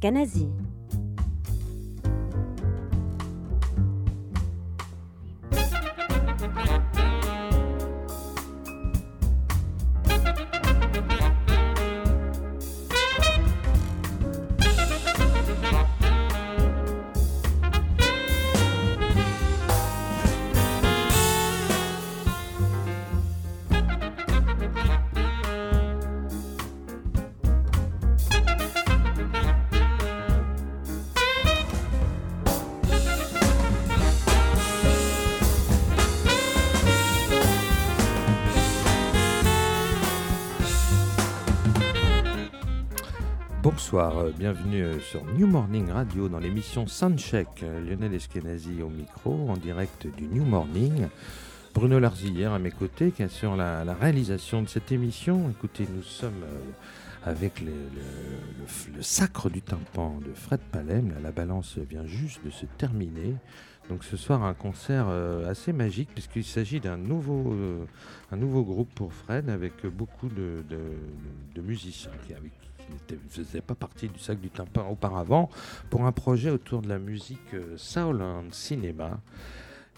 Lionel bienvenue euh, sur New Morning Radio dans l'émission Soundcheck. Euh, Lionel Eskenazi au micro, en direct du New Morning. Bruno Larzillière à mes côtés qui assure la, réalisation de cette émission. Écoutez, nous sommes euh, avec le, sacre du tympan de Fred Palem. La, la balance vient juste de se terminer. Donc ce soir, un concert assez magique puisqu'il s'agit d'un nouveau, un nouveau groupe pour Fred avec beaucoup de, musiciens qui ne faisaient pas partie du sac du tympan auparavant pour un projet autour de la musique euh, soul and cinéma.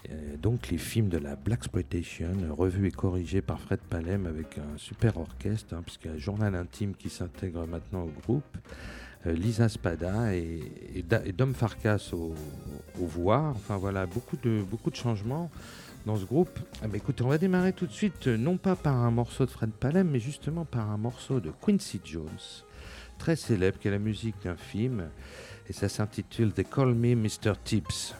Euh, donc les films de la Black Exploitation, revus et corrigés par Fred Palem avec un super orchestre, hein, puisqu'il y a un journal intime qui s'intègre maintenant au groupe, euh, Lisa Spada et, Dom Farkas au- aux voix. Enfin voilà, beaucoup de, beaucoup de changements dans ce groupe. Ah, écoutez, on va démarrer tout de suite, euh, non pas par un morceau de Fred Palem, mais justement par un morceau de Quincy Jones, très célèbre, qui est la musique d'un film, et ça s'intitule They Call Me Mr. Tips.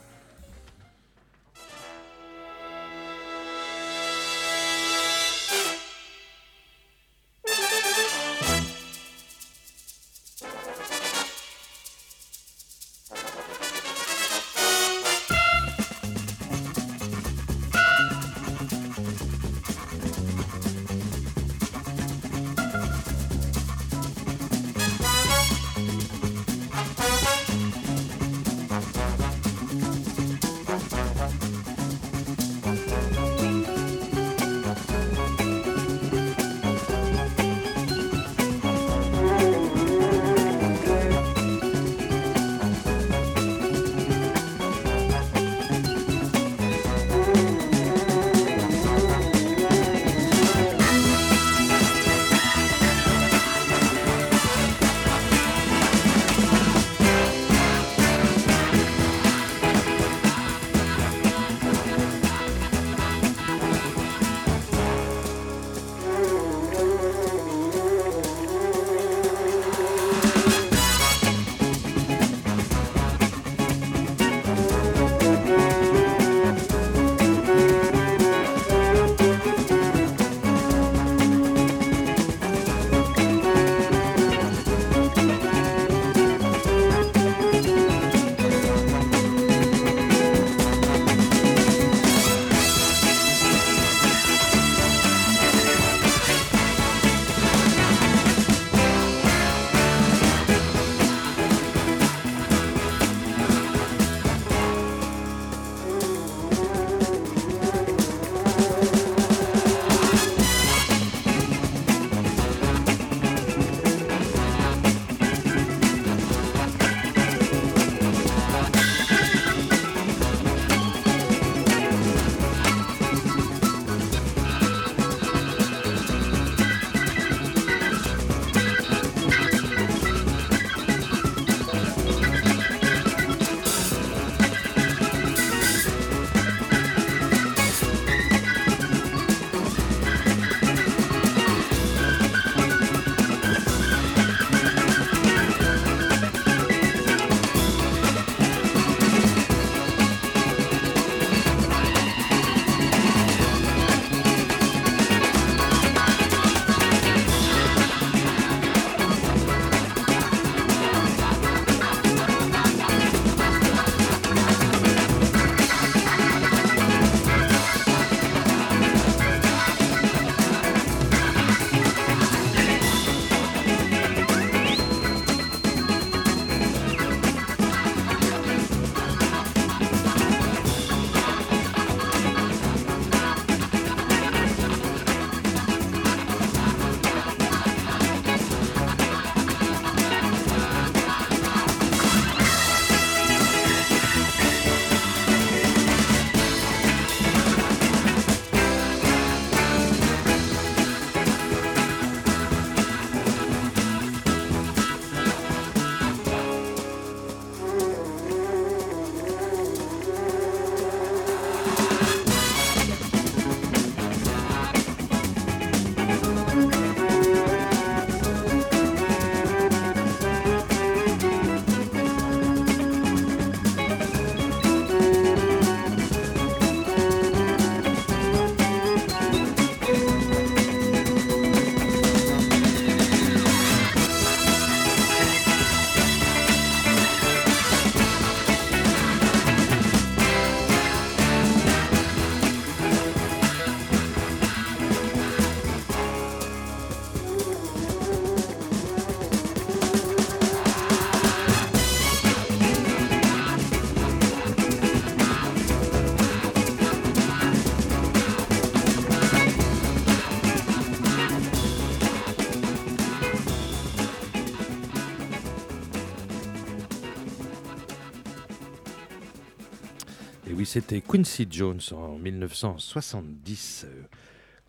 C'était Quincy Jones en 1970. euh,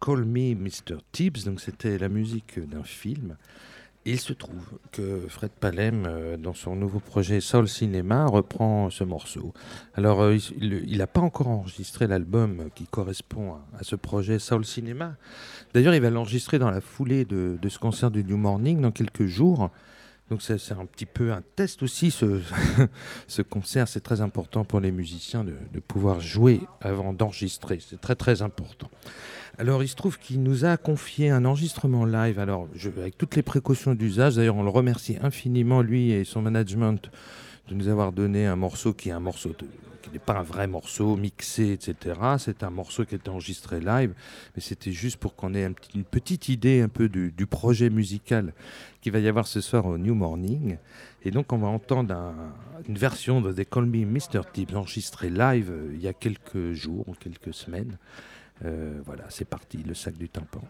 Call Me Mr. Tibbs, donc c'était la musique d'un film. Il se trouve que Fred Palem, euh, dans son nouveau projet Soul Cinema, reprend ce morceau. Alors, euh, il n'a pas encore enregistré l'album qui correspond à, à ce projet Soul Cinema. D'ailleurs, il va l'enregistrer dans la foulée de, de ce concert du New Morning dans quelques jours. Donc c'est un petit peu un test aussi, ce, ce concert. C'est très important pour les musiciens de, pouvoir jouer avant d'enregistrer. C'est très très important. Alors il se trouve qu'il nous a confié un enregistrement live, alors avec toutes les précautions d'usage. D'ailleurs on le remercie infiniment, lui et son management, de nous avoir donné un morceau qui est un morceau de- n'est pas un vrai morceau mixé, etc. C'est un morceau qui est enregistré live, mais c'était juste pour qu'on ait une petite idée un peu du, projet musical qu'il va y avoir ce soir au New Morning. Et donc on va entendre un- une version de They Call Me Mr. Tibbs enregistrée live euh, il y a quelques jours ou quelques semaines. Euh, voilà, c'est parti, le sac du tympan.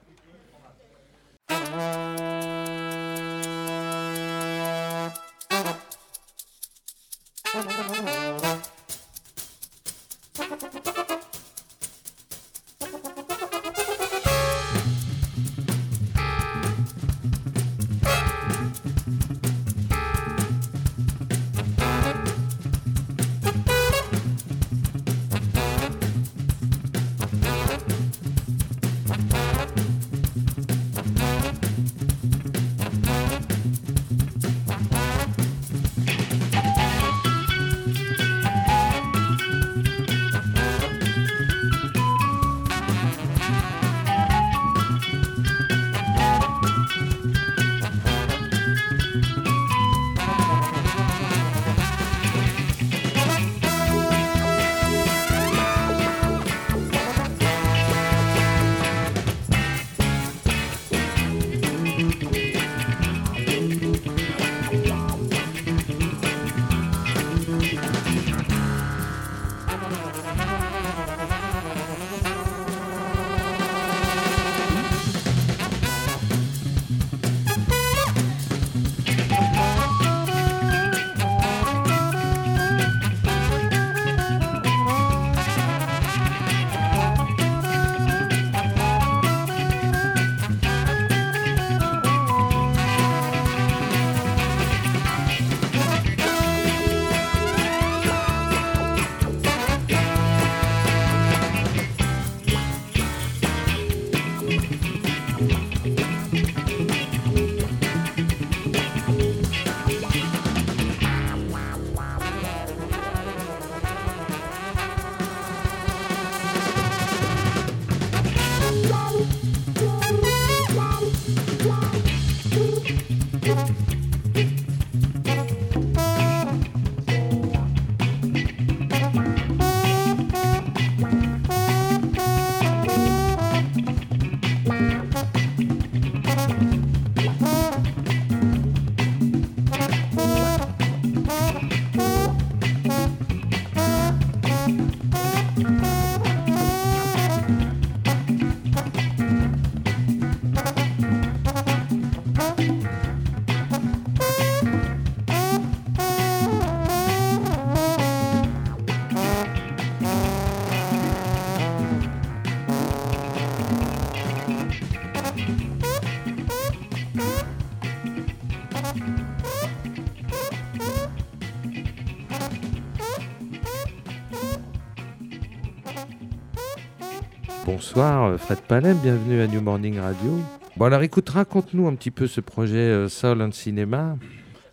Bonsoir euh, Fred Palem, bienvenue à New Morning Radio. Bon alors écoute, raconte-nous un petit peu ce projet euh, Soul and Cinema.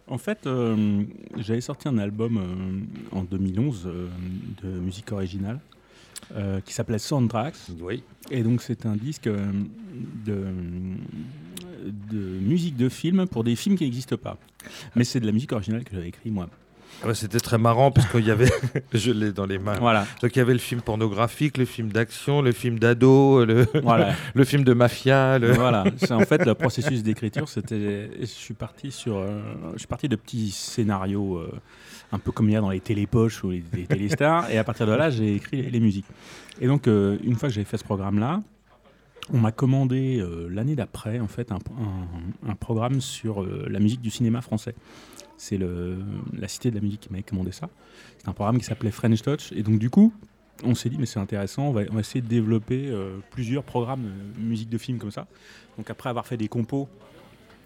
En fait, euh, j'avais sorti un album euh, en 2011 euh, de musique originale qui s'appelait Soundtracks. Oui. Et donc, c'est un disque de, de musique de film pour des films qui n'existent pas. Mais c'est de la musique originale que j'avais écrit moi. C'était très marrant parce qu'il y avait, je l'ai dans les mains. Voilà. Donc il y avait le film pornographique, le film d'action, le film d'ado, le, voilà. le film de mafia. Le... voilà. C'est en fait le processus d'écriture. C'était, je suis parti sur, euh, je suis parti de petits scénarios, euh, un peu comme il y a dans les télépoches ou les, les télestars. Et à partir de là, j'ai écrit les, les musiques. Et donc, euh, une fois que j'avais fait ce programme-là, on m'a commandé l'année d'après, en fait, un, un- un programme sur la musique du cinéma français. C'est la Cité de la musique qui m'avait commandé ça. C'est un programme qui s'appelait French Touch. Et donc, du coup, on s'est dit, mais c'est intéressant, on va, on va essayer de développer euh, plusieurs programmes de musique de film comme ça. Donc après avoir fait des compos,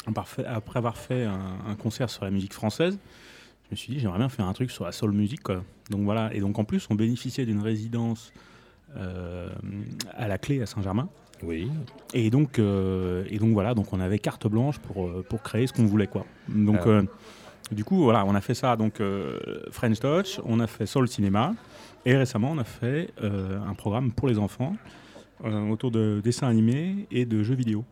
après avoir fait un, un concert sur la musique française, je me suis dit, j'aimerais bien faire un truc sur la soul music. Quoi. Donc voilà, et donc en plus, on bénéficiait d'une résidence euh, à la clé à Saint-Germain. Oui. Et donc, euh, et donc voilà, donc on avait carte blanche pour, pour créer ce qu'on voulait quoi. Donc Ah. Du coup voilà, on a fait ça donc euh, French Touch, on a fait Soul Cinéma et récemment on a fait euh, un programme pour les enfants euh, autour de dessins animés et de jeux vidéo,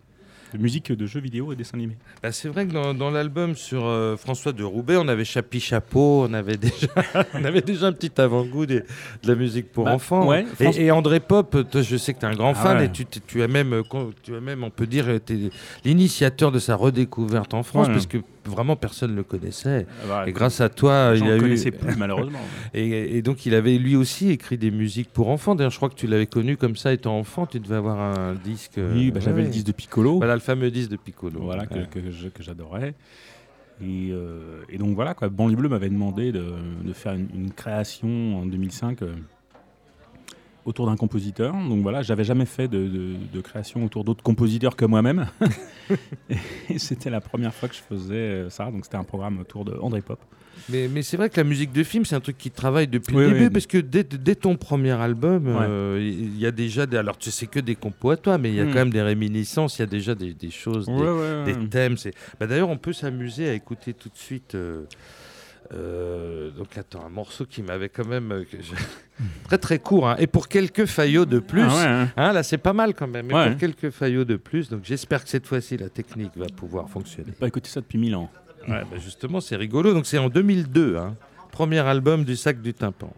de musique de jeux vidéo et dessins animés. Bah, c'est vrai que dans, dans l'album sur François de Roubaix, on avait Chapi Chapeau, on avait déjà, on avait déjà un petit avant-goût de la musique pour Bah, enfants. ouais, et, France- et André Pop, toi, je sais que tu es un grand Ah fan ouais. et tu, tu as même, tu as même, on peut dire, été l'initiateur de sa redécouverte en France, Ouais. parce que vraiment personne ne le connaissait. Bah, Et grâce à toi, il y a eu. connaissais plus malheureusement. Et, et donc il avait lui aussi écrit des musiques pour enfants. D'ailleurs, je crois que tu l'avais connu comme ça étant enfant. Tu devais avoir un disque. euh, Oui, bah, j'avais ouais. le disque de Piccolo. Voilà le fameux disque de Piccolo. voilà, que, Ouais. que je- que j'adorais. Et, euh, et donc voilà, quoi, Banlieue Bleu m'avait demandé de, de faire une, une création en 2005 euh, autour d'un compositeur. Donc voilà, j'avais jamais fait de, de- de création autour d'autres compositeurs que moi-même. et c'était la première fois que je faisais euh, ça. Donc c'était un programme autour de André Pop. Mais, mais c'est vrai que la musique de film, c'est un truc qui travaille depuis Oui, le début, oui. parce que dès, dès ton premier album, Ouais. euh, il y a déjà des. Alors, tu sais que des compos à toi, mais il y a Hmm. quand même des réminiscences, il y a déjà des, des choses, des, des thèmes. Bah, D'ailleurs, on peut s'amuser à écouter tout de suite. euh, euh, donc, attends, un morceau qui m'avait quand même. euh, que je- très très court, hein, et pour quelques faillots de plus. Ah ouais, hein. Hein, là, c'est pas mal quand même, mais Ouais. pour quelques faillots de plus. Donc, j'espère que cette fois-ci, la technique va pouvoir fonctionner. J'ai pas écouté ça depuis mille ans. Ouais, bah justement, c'est rigolo. Donc, c'est en 2002, hein, premier album du sac du tympan.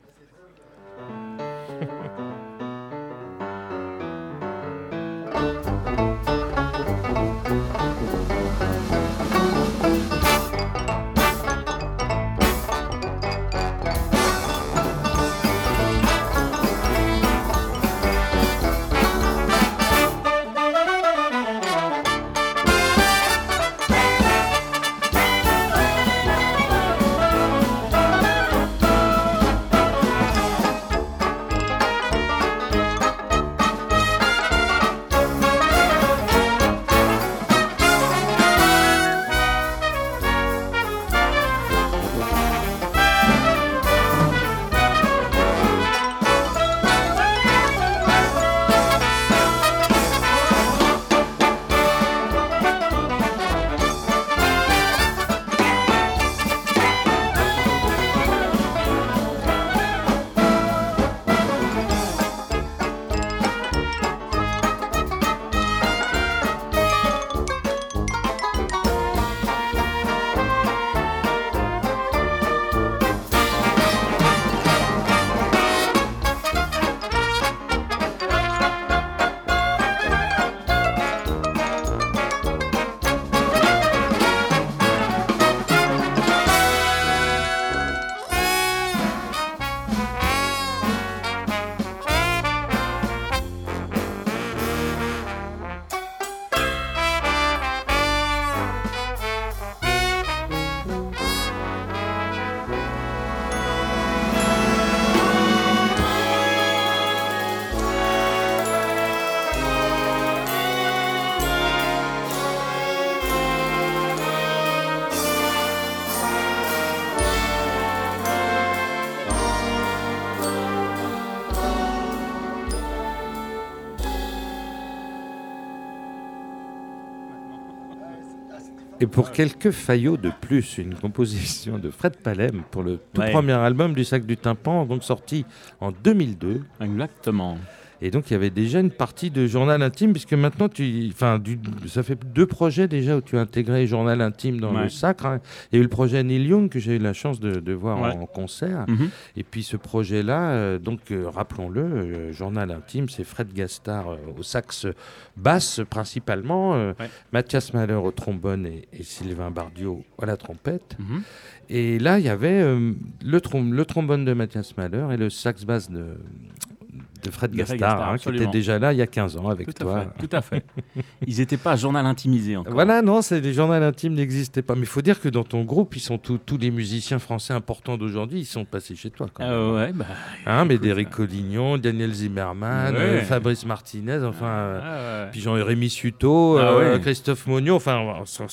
Pour quelques faillots de plus, une composition de Fred Palem pour le tout Ouais. premier album du sac du tympan, donc sorti en 2002. Exactement. Et donc il y avait déjà une partie de journal intime, puisque maintenant tu, enfin, du- ça fait deux projets déjà où tu as intégré journal intime dans Ouais. le sacre. hein. Il y a eu le projet Neil Young que j'ai eu la chance de, de voir Ouais. en concert. Mhm. Et puis ce projet-là, euh, donc euh, rappelons-le, euh, journal intime, c'est Fred Gastard au sax basse principalement, Ouais. Mathias Mahler au trombone et, et Sylvain Bardio à la trompette. Mhm. Et là, il y avait le, trom- le trombone de Mathias Mahler et le sax basse de, de Fred De Gastard, Gastard, hein, qui était déjà là il y a 15 ans avec Tout toi. à fait. Tout à fait. Ils n'étaient pas journal intimisé encore. Voilà, non, les journaux intimes n'existaient pas. Mais il faut dire que dans ton groupe, ils sont tous tous les musiciens français importants d'aujourd'hui, ils sont passés chez toi. Quand même. Euh, ouais, bah, Hein, écoute, Médéric Collignon, Daniel Zimmerman, Ouais. euh, Fabrice Martinez, enfin, euh, ah, ouais. puis Jean-Rémy Suto, Ah euh. Christophe Mognon, enfin,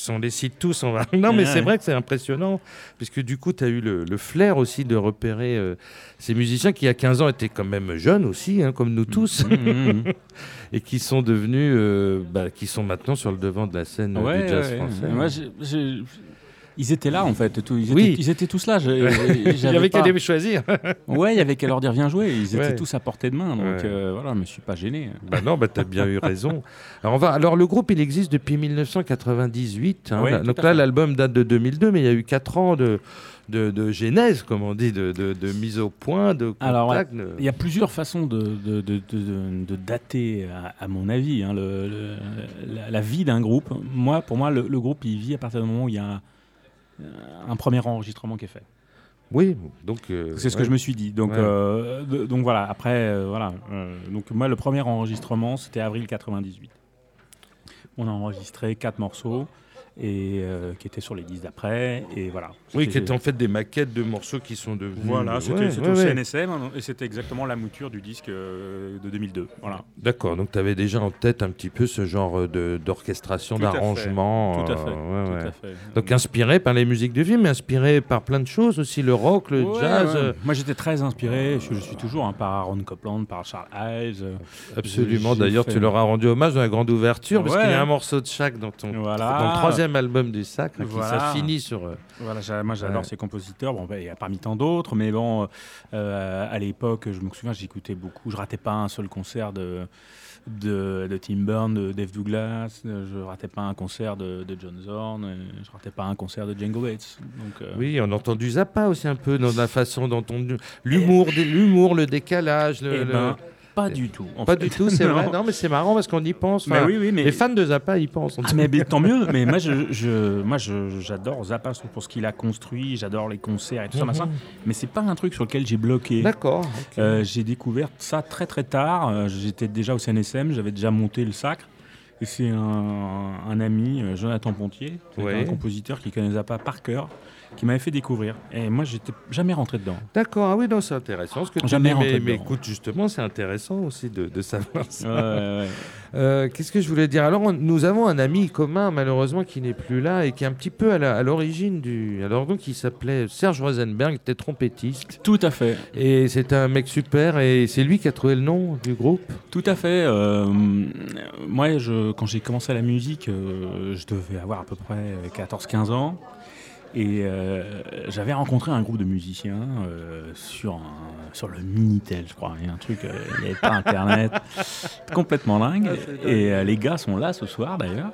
on, les cite tous. On va... Non, mais c'est vrai que c'est impressionnant, puisque du coup, tu as eu le, le flair aussi de repérer euh, ces musiciens qui, il y a 15 ans, étaient quand même jeunes aussi, hein, comme nous tous, Mmh, mmh, mmh. et qui sont devenus, euh, bah, qui sont maintenant sur le devant de la scène euh, Ouais, du jazz ouais. français. Moi, Ils étaient là en fait, tout. Ils, Oui. étaient, ils étaient tous là. il y j'avais avait qu'à les choisir. Ouais, il y avait qu'à leur dire viens jouer. Ils étaient tous à portée de main, donc euh, voilà, je me suis pas gêné. Bah non, bah t'as bien eu raison. Alors, on va... Alors le groupe, il existe depuis 1998. hein. Là- Donc là, l'album date de 2002, mais il y a eu 4 ans de, de, de genèse, comme on dit, de, de, de mise au point, de Alors, contact. Il y a plusieurs façons de, de, de, de- de dater, à, à mon avis, hein, le- le- la, la vie d'un groupe. Moi, pour moi, le, le groupe, il vit à partir du moment où il y a un, un premier enregistrement qui est fait. Oui, donc... euh, C'est ce que je me suis dit. Donc, Ouais. euh, donc voilà, après, euh, voilà. donc moi, le premier enregistrement, c'était avril 98. On a enregistré quatre morceaux et euh, qui étaient sur les disques d'après. Et voilà. Oui, qui étaient en fait des maquettes de morceaux qui sont devenus... Voilà, c'était Ouais, ouais, au. CNSM hein, et c'était exactement la mouture du disque euh, de 2002. Voilà. D'accord, donc tu avais déjà en tête un petit peu ce genre de- d'orchestration, Tout à fait. d'arrangement. Tout à euh, fait. ouais, tout ouais. à fait. Donc inspiré par les musiques de film, mais inspiré par plein de choses aussi, le rock, le jazz. euh, Moi, j'étais très inspiré. Je, je suis toujours hein, par Aaron Copland, par Charles euh, Absolument. D'ailleurs, tu leur as rendu hommage dans la grande ouverture, parce qu'il y a un morceau de chaque dans, ton, Voilà. dans le troisième album du Sacre, qui Voilà. ça finit sur. euh, Voilà, moi j'adore Ouais. ces compositeurs. Bon, ben, il y a parmi tant d'autres, mais bon, euh, à l'époque, je me souviens, j'écoutais beaucoup. Je ratais pas un seul concert de, de, de Tim Burn, de Dave Douglas. euh, Je ratais pas un concert de, de John Zorn. Je ratais pas un concert de Django Bates. Donc, euh, Oui, on entend du Zappa aussi un peu dans la façon dont on. L'humour, dé- l'humour, le décalage. Le, eh le- ben, pas du tout. en Pas fait. du tout, c'est vrai. Non. Mais c'est marrant parce qu'on y pense. Mais Enfin, oui, oui, mais Les fans de Zappa y pensent. Ah, mais, mais tant mieux. Mais moi, je, je- moi, je- j'adore Zappa surtout pour ce qu'il a construit. J'adore les concerts et tout ça, machin. Mais c'est pas un truc sur lequel j'ai bloqué. Mhm. D'accord. Euh, j'ai découvert ça très très tard. Euh, J'étais déjà au CNSM, j'avais déjà monté le sacre. Et c'est un, un ami, euh, Jonathan Pontier, Ouais. un compositeur qui connaissait pas par cœur, qui m'avait fait découvrir. Et moi, j'étais jamais rentré dedans. D'accord, ah oui, non, c'est intéressant ce que tu Jamais dis, rentré mais, mais dedans. écoute, justement, c'est intéressant aussi de, de savoir ça. Ouais, ouais, ouais. Euh, Qu'est-ce que je voulais dire? Alors, on- nous avons un ami commun, malheureusement, qui n'est plus là et qui est un petit peu à l'origine du. Alors, donc, il s'appelait Serge Rosenberg, il était trompettiste. Tout à fait. Et c'était un mec super, et c'est lui qui a trouvé le nom du groupe? Tout à fait. euh, moi, je, quand j'ai commencé la musique, euh, je devais avoir à peu près 14-15 ans. Et euh, j'avais rencontré un groupe de musiciens euh, sur, un- sur le Minitel, je crois. Il y a un truc, euh, il n'y avait pas Internet. complètement dingue. et euh, les gars sont là ce soir d'ailleurs.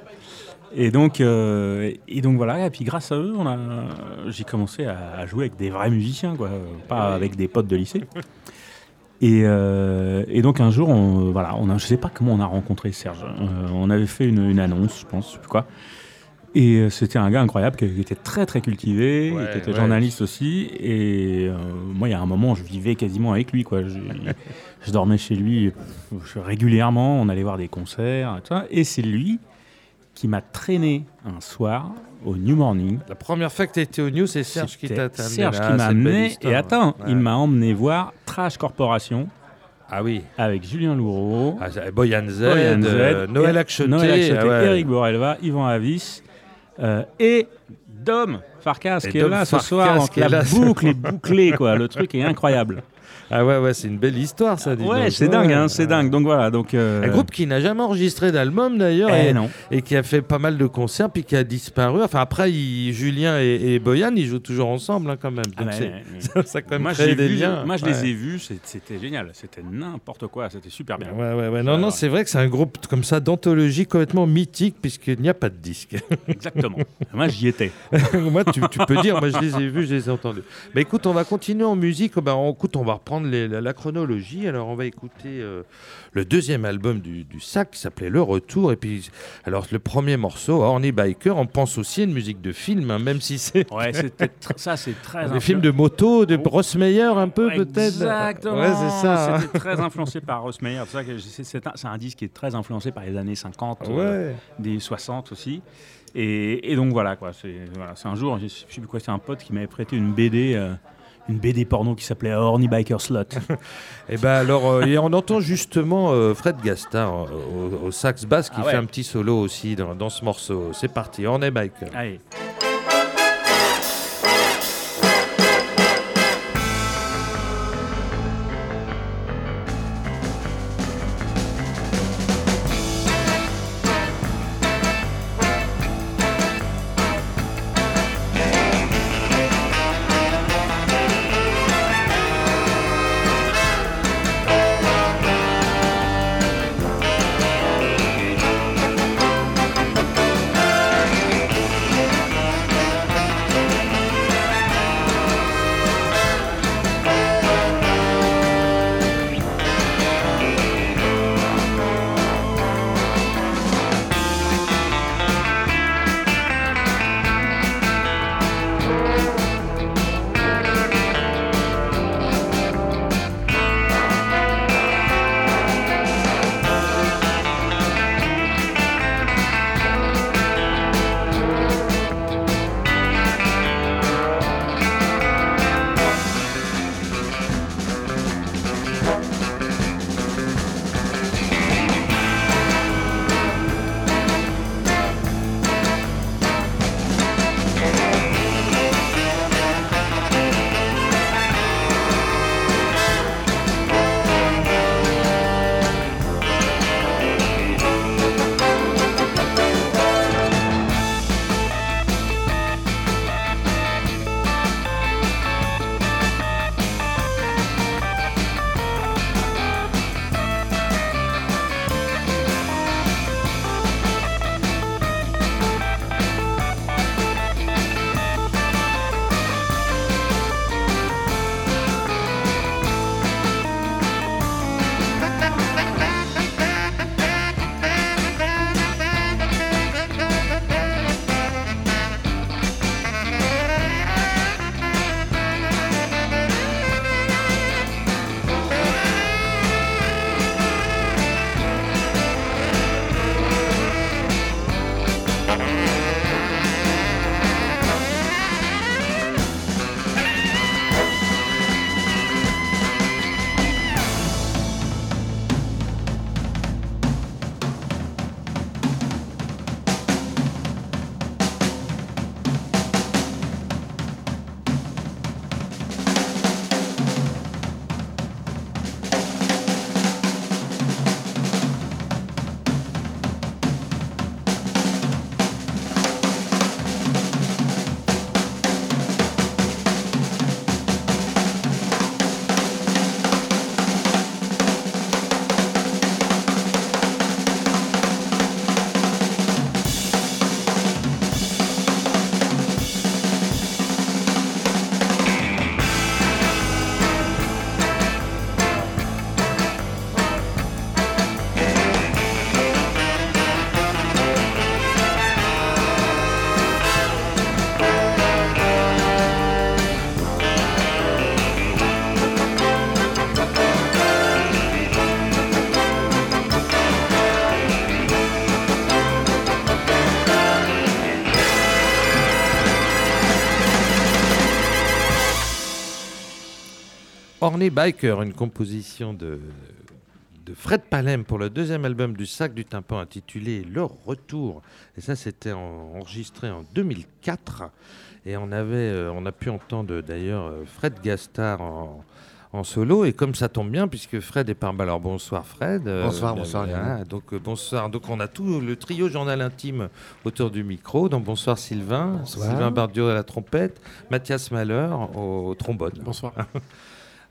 Et donc, et donc voilà, et puis grâce à eux, on a, j'ai commencé à, à jouer avec des vrais musiciens, quoi, pas avec des potes de lycée. Et, et donc un jour, on, voilà, on a, je sais pas comment on a rencontré Serge. On avait fait une, une annonce, je pense, je sais plus quoi. Et euh, c'était un gars incroyable qui, était très très cultivé, Ouais, qui était ouais. journaliste aussi. Et euh, moi, il y a un moment, je vivais quasiment avec lui, quoi. Je, je dormais chez lui régulièrement. On allait voir des concerts, et, tout ça. et c'est lui qui m'a traîné un soir au New Morning. La première fois que tu étais au News, c'est Serge qui t'a amené Serge là, qui m'a amené. Et attends, Ouais. il m'a emmené voir Trash Corporation Ah oui. avec Julien Louraud. Ah, Boyan Z, Boyan Z, euh, Noël Acheté, Noël Acheté, ah ouais. Eric Borelva, Yvan Avis euh, et Dom Farkas Et qui Dom est là ce soir. Donc la boucle est bouclée, quoi. Le truc est incroyable. Ah ouais, ouais, c'est une belle histoire ça. dis ouais, donc. c'est dingue, hein, c'est dingue. Donc voilà. Donc, euh, Un groupe qui n'a jamais enregistré d'album d'ailleurs eh et, non. et qui a fait pas mal de concerts puis qui a disparu. Enfin après, il- Julien et, et Boyan, ils jouent toujours ensemble hein, quand même. Ah Donc bah, ouais, ouais. ça, quand même moi, des vu- liens. moi, je Ouais. les ai vus, c'était génial. C'était n'importe quoi, c'était super bien. Ouais, ouais, ouais. Non, non, c'est vrai que c'est un groupe comme ça d'anthologie complètement mythique puisqu'il n'y a pas de disque. Exactement. moi, j'y étais. moi, tu, tu peux dire, moi je les ai vus, je les ai entendus. Bah écoute, on va continuer en musique. Bah, on, écoute, on va reprendre les- la, la chronologie. Alors, on va écouter euh, le deuxième album du, du sac qui s'appelait Le Retour. Et puis, alors, le premier morceau, Horny Biker, on pense aussi à une musique de film, hein, même si c'est Ouais, ça, c'est très. des films de moto, de Ross Meyer un peu, peut-être? Exactement. Ouais, c'est ça. hein. C'était très influencé par Ross Meyer. C'est un, disque qui est très influencé par les années 50, euh, des 60 aussi. Et, et donc voilà quoi. C'est voilà, un jour, je je sais plus quoi, c'est un pote qui m'avait prêté une BD. euh, une BD porno qui s'appelait Horny Biker Slot. Et ben alors, euh, et on entend justement euh, Fred Gastard euh, au, au sax basse qui Ah ouais. fait un petit solo aussi dans, dans ce morceau. C'est parti, Horny Biker. Allez. Horny Biker, une composition de, de Fred Palem pour le deuxième album du Sac du Tympan intitulé Le Retour. Et ça, c'était en- enregistré en 2004. Et on, avait, euh, on a pu entendre d'ailleurs euh, Fred Gastard en, en solo. Et comme ça tombe bien, puisque Fred est par Alors bonsoir Fred. Euh, Bonsoir, bonsoir, voilà, donc euh, bonsoir. Donc on a tout le trio journal intime autour du micro. Donc bonsoir Sylvain. Bonsoir. Sylvain Bardiot à la trompette. Mathias Malheur au, au trombone. Bonsoir.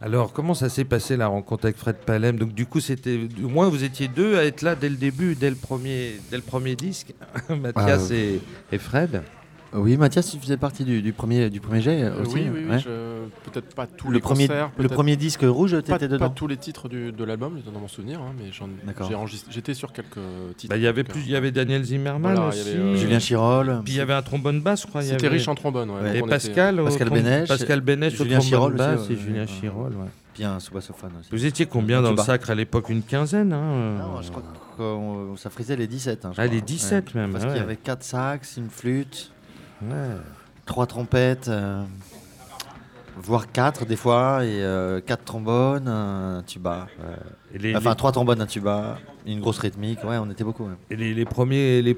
Alors, comment ça s'est passé la rencontre avec Fred Palem? Donc, du coup, c'était, au moins, vous étiez deux à être là dès le début, dès le premier, dès le premier disque, Mathias et, et Fred. Oui, Mathias, tu faisais partie du, du premier, du premier jet Euh, aussi oui, oui, oui, ouais. je- peut-être pas tous le, les premier, concerts, le premier disque rouge, pas, t'étais pas dedans tous les titres du- de l'album, dans mon souvenir, hein, mais j'étais sur quelques titres. Bah, il y avait plus, euh, il y avait Daniel Zimmerman Voilà, aussi. avait, euh, Julien Chirol. Puis il y avait un trombone basse, je crois. C'était avait- riche en trombone. ouais, Et on était- Pascal, Pascal Bénèche, Pascal Bénèche au Julien trombone Chirol aussi, basse ouais, et Julien ouais. Chirol. ouais. Un sous-bassophone aussi. Vous étiez combien dans le sacre à l'époque? Une quinzaine hein, Non, je crois que ça frisait les 17. hein, je Ah, crois. les 17 même, Parce ouais. qu'il y avait 4 sax, une flûte, 3 trompettes, euh, voire 4 des fois, et 4 trombones, un tuba. Les, Enfin, les- 3 trombones, un tuba, une grosse rythmique. Ouais, on était beaucoup. ouais. et les- les premiers, les,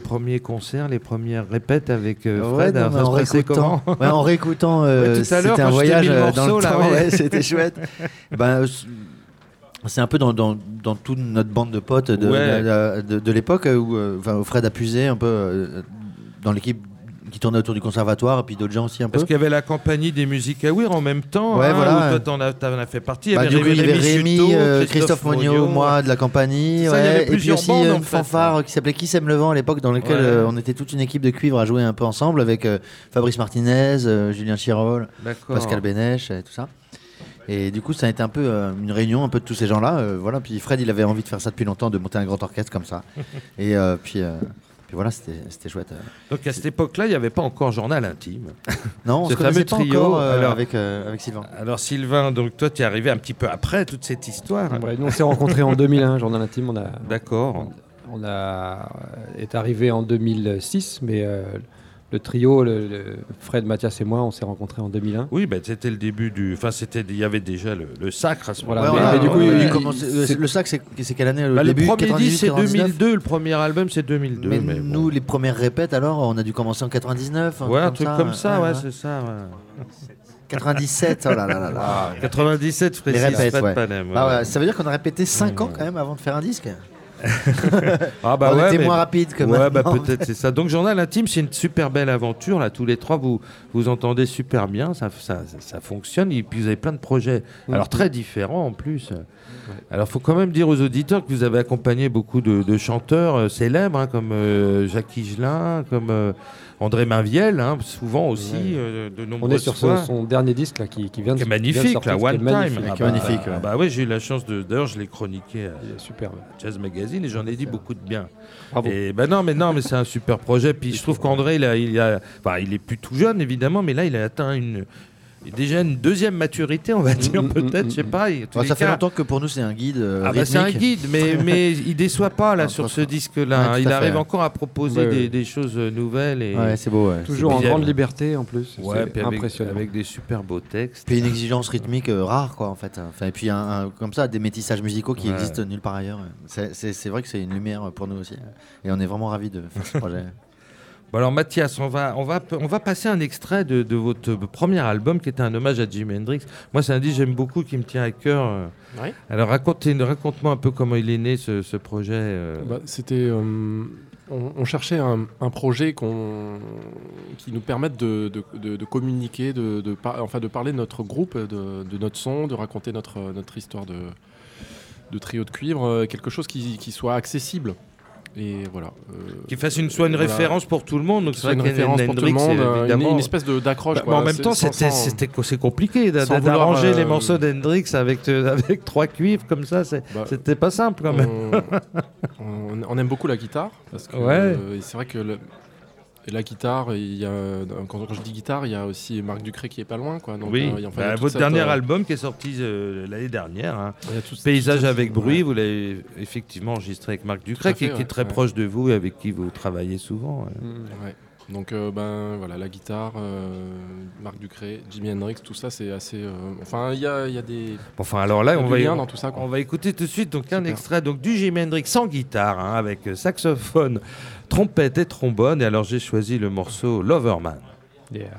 premiers concerts, les premières répètes avec euh, Ouais, Fred, non, ça en se réécoutant, ouais, en réécoutant, euh, c'était un voyage euh, dans le là, temps, c'était chouette. ben, euh, c'est un peu dans, dans, dans toute notre bande de potes de, de, de- de l'époque euh, où euh, Fred a puisé un peu euh, dans l'équipe qui tournait autour du conservatoire et puis d'autres gens aussi un peu. Parce qu'il y avait la compagnie des musiques à en même temps. Ouais, hein, voilà. toi, t'en as, fait partie. Il y Bah, il y avait Rémi, Suto, euh, Christophe Monio, moi de la compagnie, ça, ouais, avait et puis aussi bandes, euh, en une fait, fanfare qui s'appelait Qui sème le vent à l'époque, dans lequel Ouais. euh, on était toute une équipe de cuivre à jouer un peu ensemble avec euh, Fabrice Martinez, euh, Julien Chirol. Pascal Bénèche et tout ça. Et du coup, ça a été un peu euh, une réunion un peu de tous ces gens-là. euh, voilà. Puis Fred, il avait envie de faire ça depuis longtemps, de monter un grand orchestre comme ça. et euh, puis, puis voilà, c'était chouette. euh. Donc à cette époque-là, il n'y avait pas encore journal intime. Non, on Ce se fameux pas trio, encore euh, alors- avec, euh, avec Sylvain. Alors Sylvain, donc toi, tu es arrivé un petit peu après toute cette histoire. Ouais, nous, on s'est rencontrés en 2001, Journal Intime. On a, D'accord. on a est arrivé en 2006, mais euh, le trio, le, le- Fred, Mathias et moi, on s'est rencontrés en 2001. Oui, ben, c'était le début du. Enfin, c'était. Il y avait déjà le, le sacre à ce Voilà, moment-là. coup, ouais, le- c'est- le sac, c'est quelle année Le Bah, le début? premier 98, disque, c'est 99? 2002. Le premier album, c'est 2002. Mais, mais bon. nous, les premières répètes, alors, on a dû commencer en 99. Ouais, un truc comme ça, ouais, c'est ça. ouais. 97, oh là là là là. 97, Les précise répètes, Fred ouais. Panem, ouais. Ah ouais, ça veut dire qu'on a répété 5 ans quand même avant de faire un disque? Ah bah on ouais, était mais- moins rapide que Ouais, bah peut-être c'est ça. Donc Journal Intime, c'est une super belle aventure. Là, tous les trois, vous vous entendez super bien. Ça, ça, ça fonctionne. Et puis vous avez plein de projets. Alors très différents en plus. Alors faut quand même dire aux auditeurs que vous avez accompagné beaucoup de, de chanteurs euh, célèbres, hein, comme euh, Jacques Higelin, comme euh, André Mainviel, hein, souvent aussi, Ouais. euh, de On nombreuses est sur son, son dernier disque là, qui, qui vient de Qui est qui vient de magnifique, sortir, là, qui est One Time. magnifique. Ah qui est bah, magnifique, ah ouais. bah ouais, j'ai eu la chance de. D'ailleurs, je l'ai chroniqué à Il superbe. Jazz Magazine et j'en ai dit beaucoup de bien. Bravo. Et ben non, mais non, mais c'est un super projet. Puis je trouve qu'André, il a, il a, enfin, il est plus tout jeune évidemment, mais là, il a atteint une déjà une deuxième maturité, on va dire mm, peut-être, mm, je sais mm. pas. les ça fait cas- longtemps que pour nous, c'est un guide. euh, Ah bah c'est un guide, mais, mais il déçoit pas là sur ce disque-là. Ouais, il fait, arrive encore à proposer Ouais, des, ouais. des choses nouvelles et Ouais, c'est beau. Ouais. Toujours en grande liberté en plus. Ouais, c'est avec, impressionnant. avec des super beaux textes. Puis une exigence rythmique euh, rare, quoi, en fait. Enfin, et puis un, un- comme ça, des métissages musicaux qui Ouais. existent nulle part ailleurs. C'est- C'est c'est vrai que c'est une lumière pour nous aussi. Et on est vraiment ravis de faire ce projet. Bon alors Mathias, on va, on va, on va passer un extrait de, de votre premier album qui était un hommage à Jimi Hendrix. Moi c'est un disque que j'aime beaucoup, qui me tient à cœur. euh. Ouais. Alors racontez- raconte-moi un peu comment il est né ce, ce projet. euh. Bah, C'était. euh, on, on cherchait un, un projet qui nous permette de, de- de- de communiquer, de, de par- enfin, de parler de notre groupe, de, de notre son, de raconter notre, notre histoire de, de trio de cuivre, quelque chose qui, qui soit accessible. Et voilà. euh, Qui fasse une, soit une voilà. référence pour tout le monde. Donc c'est vrai une référence pour tout le monde, euh, une, une espèce d'accroche. Bah, en même temps, c'était, c'est compliqué d'arranger vouloir, les euh, morceaux d'Hendrix avec, euh, avec trois cuivres comme ça. Bah, c'était pas simple quand même. on, aime beaucoup la guitare parce que euh, c'est vrai que le- la guitare, il y a, quand, quand je dis guitare, il y a aussi Marc Ducré qui est pas loin, quoi. Donc, oui, euh, y a- enfin, Bah, votre dernier euh, album qui est sorti euh, l'année dernière, hein, Paysage avec bruit, ouais. vous l'avez effectivement enregistré avec Marc à qui, est très ouais. proche de vous et avec qui vous travaillez souvent. ouais. Donc euh, ben voilà, la guitare, euh, Marc Ducré, Jimi Hendrix, tout ça c'est assez. euh, enfin, il y a, il y a des. Enfin, alors là, on va, lien dans tout ça. quoi. on va écouter tout de suite donc, un extrait donc, du Jimi Hendrix sans guitare, hein, avec euh, saxophone, trompette et trombone. Et alors, j'ai choisi le morceau Loverman. Yeah.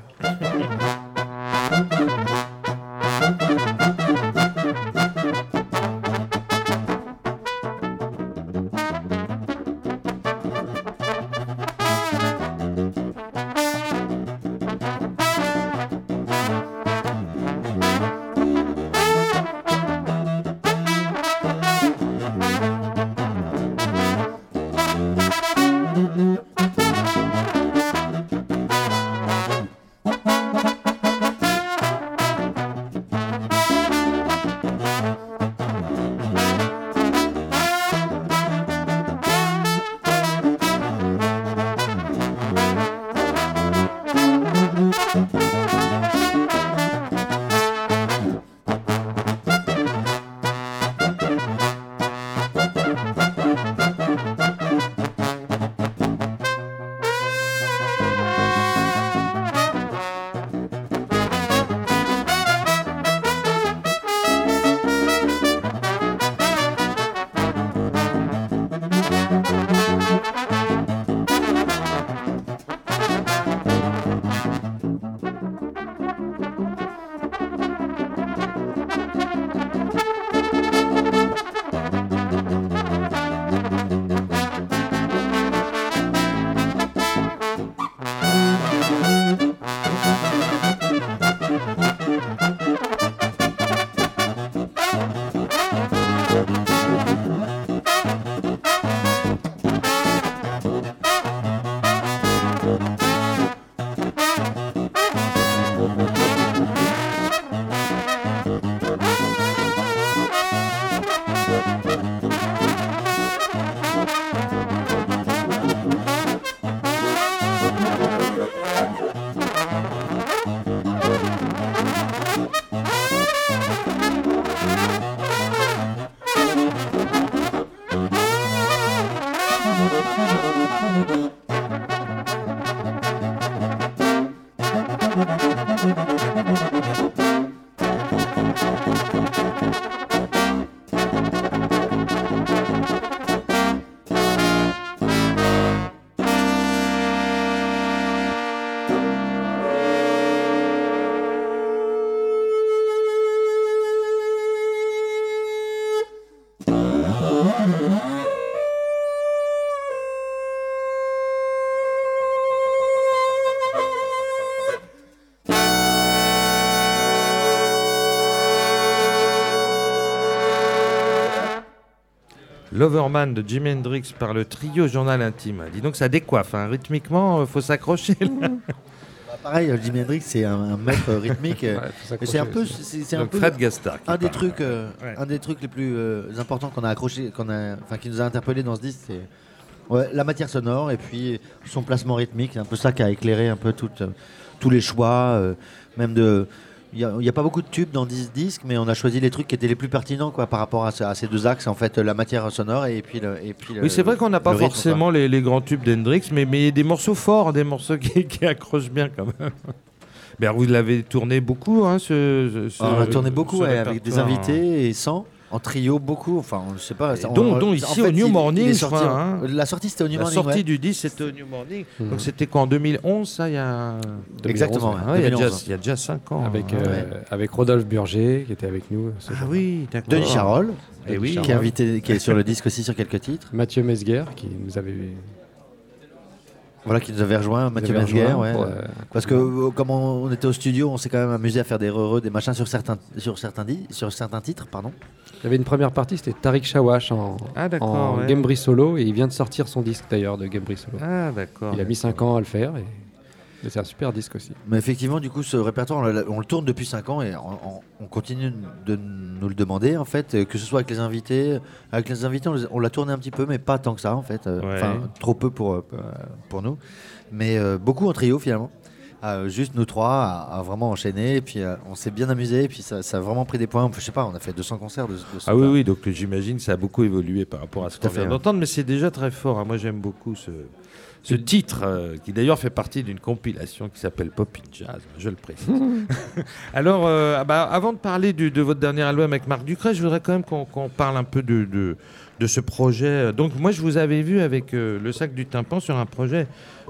L'Overman de Jimi Hendrix par le trio Journal Intime. Dis donc, ça décoiffe. hein. Rythmiquement, euh, faut s'accrocher. là. Bah, pareil, euh, Jimi Hendrix, c'est un, un maître rythmique. euh, Ouais, c'est un peu, c'est un peu Fred Gastard. qui un des parle. trucs, euh, Ouais. un des trucs les plus euh, importants qu'on a accroché, qu'on a, enfin qui nous a interpellé dans ce disque, c'est ouais, la matière sonore et puis son placement rythmique. C'est un peu ça qui a éclairé un peu euh, tous les choix, euh, même de. Il n'y a, pas beaucoup de tubes dans 10 disques, mais on a choisi les trucs qui étaient les plus pertinents quoi, par rapport à, ce- à ces deux axes, en fait, la matière sonore et puis le. Et puis le- Oui, c'est vrai qu'on n'a pas forcément les, les grands tubes d'Hendrix, mais mais a des morceaux forts, des morceaux qui, qui accrochent bien quand même. Ben, vous l'avez tourné beaucoup, hein, ce, ce- quoi. on a tourné beaucoup ouais, avec des invités et sans. En trio, beaucoup. Enfin, on- je sais pas. Et on- dont- on- dont en ici fait, au New il- Morning, sorti en- hein. La sortie, c'était au New La Morning. sortie ouais. du disque, c'était au New Morning. Mhm. Donc c'était qu'en 2011, ça, il y a... 2011, Exactement, ouais. ouais. Ah ouais, il, y a 2011. déjà, il y a déjà 5 ans. Avec, hein. euh, Ouais. avec Rodolphe Burger qui était avec nous. Ah oui, d'accord. Denis Charol, Eh oui. qui est invité, qui est sur le disque aussi sur quelques titres. Mathieu Mesguer qui nous avait, Voilà, qui nous avait rejoint, Mathieu rejoint ouais. pour, euh, Parce que euh, comme on, on était au studio, on s'est quand même amusé à faire des heureux, des machins sur certains, sur certains, di- sur certains titres, pardon. Il y avait une première partie, c'était Tariq Shawash en, Ah d'accord. en ouais. Gambri solo et il vient de sortir son disque d'ailleurs de Gambri solo. Ah d'accord. il a mis 5 ans à le faire et, c'est un super disque aussi. Mais effectivement, du coup, ce répertoire, on, le- on le tourne depuis 5 ans et on, on- on continue de nous le demander, en fait, euh, que ce soit avec les invités. Avec les invités, on, l'a tourné un petit peu, mais pas tant que ça, en fait. euh, Ouais. Enfin, trop peu pour, euh, pour nous. Mais euh, beaucoup en trio, finalement. Euh, juste nous trois à, à vraiment enchaîner et puis euh, on s'est bien amusé et puis ça, ça a vraiment pris des points je sais pas on a fait 200 concerts de, de Ah oui, oui, donc j'imagine que ça a beaucoup évolué par rapport à ce qu'on fait, vient d'entendre, mais c'est déjà très fort. hein. Moi, j'aime beaucoup ce, ce titre, euh, qui d'ailleurs fait partie d'une compilation qui s'appelle Pop in Jazz, je le précise. Alors, euh, ah bah, avant de parler du- de votre dernier album avec Marc Ducret, je voudrais quand même qu'on parle un peu de, de, de ce projet. Donc, moi, je vous avais vu avec euh, le sac du tympan sur un projet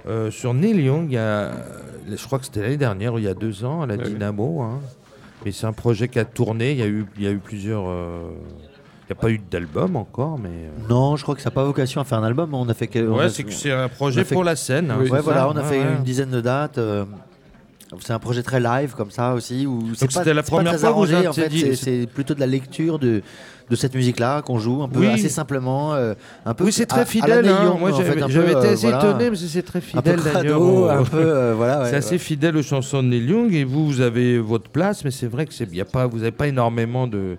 euh, sur Neil Young, il y a, je crois que c'était l'année dernière, ou il y a deux ans, à la oui. Dynamo. hein. Mais c'est un projet qui a tourné, il y a eu, il y a eu plusieurs... il n'y a pas eu d'album encore, mais... euh, non je crois que ça n'a pas vocation à faire un album on a fait que- on Ouais, c'est que c'est un projet fait- pour la scène. hein, c'est Ouais, ça voilà, on a Ouais, fait ouais. une dizaine de dates. euh, c'est un projet très live comme ça aussi. Où c'est pas- c'était la c'est pas première très fois que vous arrangé, en fait, c'est- C'est plutôt de la lecture de, de cette musique-là qu'on joue un peu Oui. assez simplement. euh, un peu Oui, c'est à- très la fidèle. Hein. Young, Moi, en fait, j'avais un peu, j'avais été euh, assez voilà, étonné, parce que c'est très Un peu fidèle d'ailleurs. crado, au- un peu. euh, voilà, ouais, c'est assez fidèle aux chansons de Neil Young et vous, vous avez votre place, mais c'est vrai que c'est, y a pas, vous n'avez pas énormément de,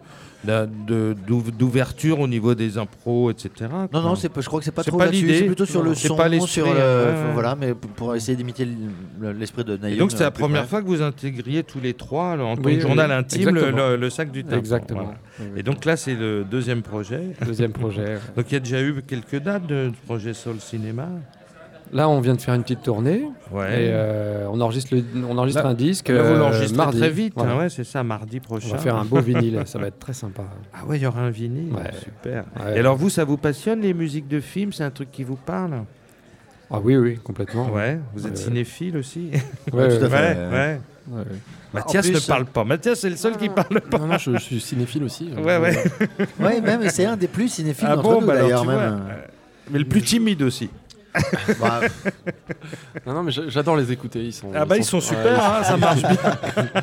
d'ouverture au niveau des impros, etc. Non, quoi. non, c'est je crois que c'est pas C'est trop pas là-dessus. l'idée. C'est plutôt sur Non, le c'est son, pas sur le, hein, ouais, ouais. voilà, mais pour- essayer d'imiter le- l'esprit de Et Young. donc euh, la plus première près. fois que vous intégriez tous les trois alors, en tant que oui, journal oui. intime le, Exactement. le- le sac du tympan. Exactement. voilà. Et donc là c'est le deuxième projet. Deuxième projet. Donc il y a déjà eu quelques dates de, de projet Soul Cinéma? Là, on vient de faire une petite tournée Ouais. et euh, on enregistre, le- on enregistre Là- un disque. Là, vous euh, l'enregistrez mardi. très vite, Voilà. hein, ouais, c'est ça, mardi On prochain. va faire un beau vinyle, ça va être très sympa. Ah ouais, il y aura un vinyle, Ouais. super. Ouais. Et alors vous, ça vous passionne les musiques de films? C'est un truc qui vous parle? Ah oui, oui, complètement. Ouais, vous êtes Ouais. cinéphile aussi? Ouais, tout à ouais, fait. Ouais, ouais. ouais. ouais, ouais. Mathias plus, ne parle pas. Mathias, c'est le seul qui parle pas. Non, non, je, je suis cinéphile aussi. euh, Ouais, ouais. Ouais, même c'est un des plus cinéphiles Ah d'entre bon, nous bah d'ailleurs même. vois. euh. Mais le plus timide aussi. Bah, Non, non, mais j'a- j'adore les écouter. Ils sont, Ah bah ils sont super, hein, ça marche bien.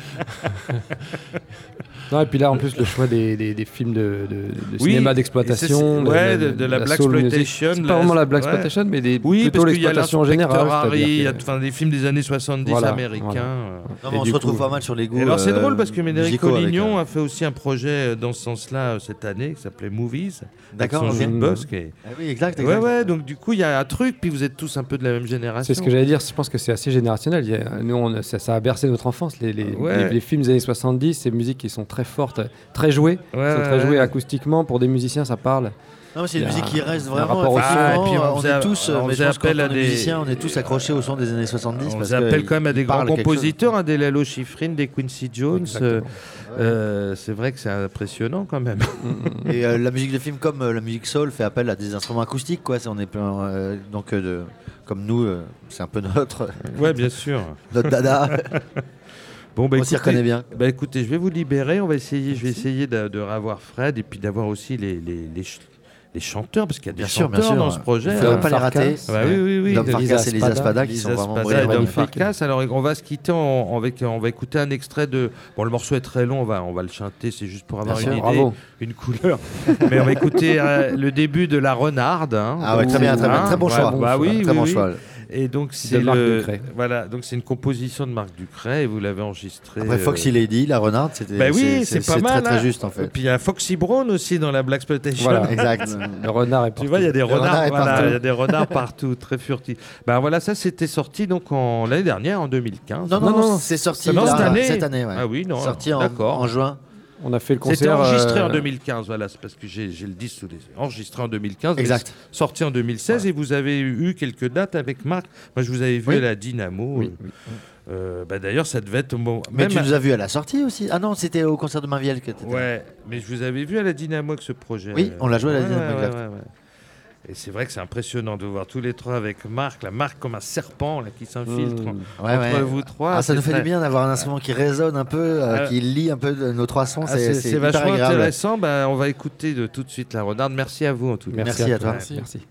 Non, et puis là, en plus, le choix des, des- des films de, de- de Oui, cinéma d'exploitation. ouais, de- de la C'est la- pas vraiment la ouais. blaxploitation, mais des, Oui, plutôt l'exploitation en général. Harry, il y a enfin, des films des années 70 Voilà, américains. voilà. euh. Non, mais on se retrouve coup- pas mal sur les goûts. Et alors c'est euh, drôle parce que Médéric Collignon euh, a fait aussi un projet dans ce sens-là cette année qui s'appelait Movies. D'accord, Avec son. Gilles Bosque. Ah oui, exact, Ouais, exact. ouais, donc du coup il y a un truc, puis vous êtes tous un peu de la même génération. C'est ce que j'allais dire, je pense que c'est assez générationnel. Il y a- nous, on- ça, ça a bercé notre enfance, les, les, Ouais. les- les films des années 70, ces musiques qui sont très fortes, très jouées, Ouais, sont très jouées acoustiquement. Pour des musiciens, ça parle. Non, mais c'est une musique qui reste vraiment. au son. Ah, et puis on on, est tous, on mais je pense à des- musicien, on est tous accrochés au son des années 70. On parce appelle quand même à des grands compositeurs, hein, des Lalo Schifrin, des Quincy Jones. Euh, euh, c'est vrai que c'est impressionnant quand même. Et euh, la musique de film, comme euh, la musique soul, fait appel à des instruments acoustiques, quoi. On est plein, euh, donc, euh, de, comme nous, euh, c'est un peu notre, ouais, bien sûr. notre dada. Bon, bah, on s'y écoutez, reconnaît bien. bah, écoutez, je vais vous libérer. On va essayer, je vais essayer de, de revoir Fred et puis d'avoir aussi les, les, les, les chanteurs, parce qu'il y a des Bien sûr, chanteurs bien sûr. dans ce projet. Il ne faudrait hein. pas les rater. Ouais, oui, oui, oui. Dom Farkas et Lisa Spada. Spada qui Lisa sont vraiment Spada brillants. et Dom. Farkas. Alors, on va se quitter en, on va écouter un extrait de. Bon, le morceau est très long, on va, on va le chanter, c'est juste pour avoir Bien une sûr, idée, bravo. une couleur. Mais on va écouter euh, le début de La Renarde. hein. Ah ouais, très bien, très bien. Très bon choix. Bah oui, Très oui, bon oui. choix. Et donc c'est le, voilà, donc c'est une composition de Marc Ducret et vous l'avez enregistré. Après euh, Foxy Lady, la renarde, c'était Bah oui, c'est pas mal, très très hein. juste en Et fait. puis il y a Foxy Brown aussi dans la Black Exploitation. Voilà. Exact. Le renard est Tu vois, il y a des renard renards, voilà, partout. il y a des renards partout, très furtifs. Ben voilà, ça c'était sorti donc en l'année dernière, en 2015. Non, non, Non, c'est sorti Non, là, cette année. cette année. ouais. Ah oui, non. Sorti en, en juin. On a fait le concert. C'était enregistré euh, en 2015, voilà, c'est parce que j'ai le 10 sous les yeux. Enregistré en 2015, mais Exact. sorti en 2016 et vous avez eu quelques dates avec Marc. Moi, je vous avais vu Oui. à la Dynamo. Oui, euh, euh, bah, D'ailleurs, ça devait être bon. Mais tu à- nous as vu à la sortie aussi. Ah non, c'était au concert de Mainviel que tu Ouais, mais je vous avais vu à la Dynamo avec ce projet. Oui, on l'a joué à la Ouais, Dynamo, ouais, exact. ouais, ouais. Et c'est vrai que c'est impressionnant de voir tous les trois avec Marc, la Marc comme un serpent là, qui s'infiltre Mm. Ouais, entre ouais. vous trois. Ah, ça nous fait du bien d'avoir un instrument qui résonne un peu, euh, qui lie un peu de nos trois sons. Ah, c'est vachement agréable. intéressant. Bah, on va écouter de tout de suite la renarde. Merci à vous en tout cas. Merci, Merci à à toi. toi. Merci.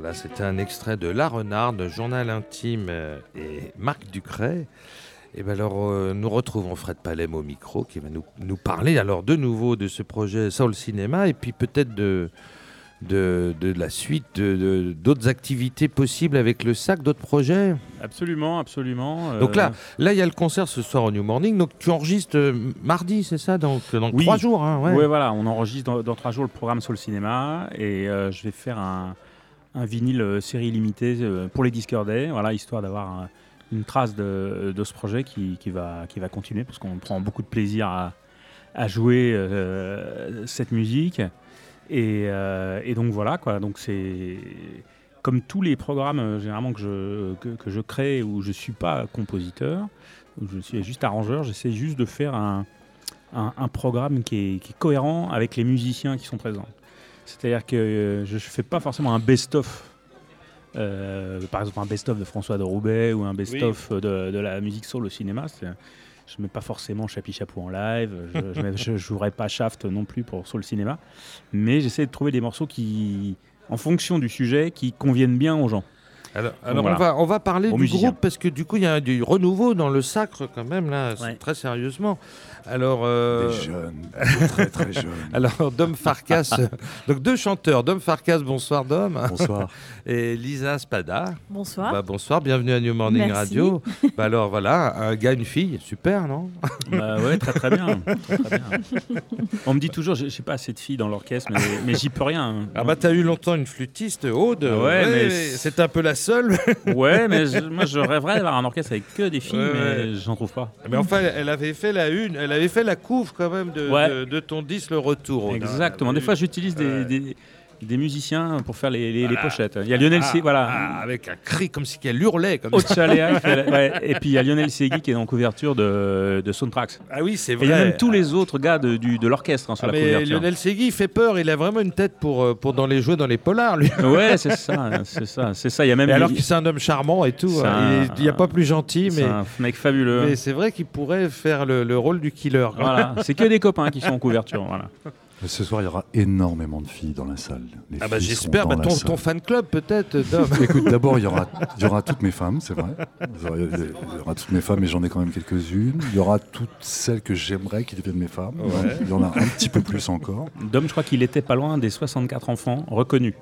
Voilà, c'était un extrait de La Renarde, journal intime euh, et Marc Ducret. Et ben alors, euh, nous retrouvons Fred Palem au micro qui va nous, nous parler alors de nouveau de ce projet Soul Cinéma et puis peut-être de, de, de la suite, de- d'autres activités possibles avec le sac, d'autres projets Absolument, absolument. Donc euh, là, là, il y a le concert ce soir au New Morning. Donc tu enregistres euh, mardi, c'est ça? Donc dans Oui. trois jours, hein, ouais. Ouais. voilà, on enregistre dans, dans trois jours le programme le cinéma et je vais faire un, un vinyle euh, série limitée euh, pour les Discord Day, voilà, histoire d'avoir un- une trace de, de ce projet qui, va, qui va continuer parce qu'on prend beaucoup de plaisir à, jouer euh, cette musique. Et, euh, donc voilà, quoi. Donc c'est comme tous les programmes euh, généralement que je, que, je crée où je ne suis pas compositeur, où je suis juste arrangeur, j'essaie juste de faire un, un, programme qui est cohérent avec les musiciens qui sont présents. C'est-à-dire que euh, je ne fais pas forcément un best-of. euh, par exemple, un best-of de François de Roubaix ou un best-of de, de la musique soul au cinéma. Je ne mets pas forcément Chapi Chapou en live. Je ne jouerai pas Shaft non plus pour le cinéma. Mais j'essaie de trouver des morceaux qui, en fonction du sujet, qui conviennent bien aux gens. Alors, alors Voilà. on, va, on va parler du groupe parce que du coup, il y a du renouveau dans le sacre quand même, là, Ouais. très sérieusement. Alors, euh, Des jeunes, très très jeunes. alors Dom Farkas, euh, donc deux chanteurs, Dom Farkas, bonsoir Dom, Bonsoir. et Lisa Spada. Bonsoir. Bah, bonsoir, bienvenue à New Morning Merci. Radio. Bah, alors voilà, un gars, une fille, super, non Bah ouais, très très bien. Très, très bien. On me dit toujours, je sais pas assez de filles dans l'orchestre, mais, mais j'y peux rien. Ah bah t'as eu longtemps une flûtiste, Aude. Ouais, mais c'est un peu la seule. Ouais, mais je- moi je rêverais d'avoir un orchestre avec que des filles, Ouais, mais ouais. j'en trouve pas. mais enfin, elle avait fait la une, elle avait fait la couve quand même de, Ouais. de, de ton disque Le Retour. Aude, hein. Exactement. Des fois, j'utilise des, des musiciens pour faire les, les- les Voilà. pochettes. Il y a Lionel Ah, C. Voilà. ah, avec un cri comme si qu'elle hurlait. Comme. Ochaléa ouais. Et puis il y a Lionel Segui qui est en couverture de, de Soundtracks. Ah oui, c'est Et vrai. il y a même tous les autres gars de, du- de l'orchestre hein, sur Ah, la mais couverture. Lionel Segui, il fait peur. Il a vraiment une tête pour, euh, pour dans les jouer dans les polars, lui. Ouais, c'est ça, c'est ça, c'est ça. Il y a même Et alors que c'est un homme charmant et tout. Hein. un- Il n'y a pas plus gentil, c'est mais, un mec fabuleux. mais c'est vrai qu'il pourrait faire le, le rôle du killer. Voilà, c'est que des copains qui sont en couverture. Voilà. Ce soir, il y aura énormément de filles dans la salle. Les Ah bah j'espère. Bah, ton, fan club peut-être, Dom. Écoute, d'abord, il y aura, il y aura toutes mes femmes, c'est vrai. Il y aura, il y aura toutes mes femmes, mais j'en ai quand même quelques-unes. Il y aura toutes celles que j'aimerais qu'ils deviennent mes femmes. Il y en a un petit peu plus encore. Dom, je crois qu'il était pas loin des 64 enfants reconnus.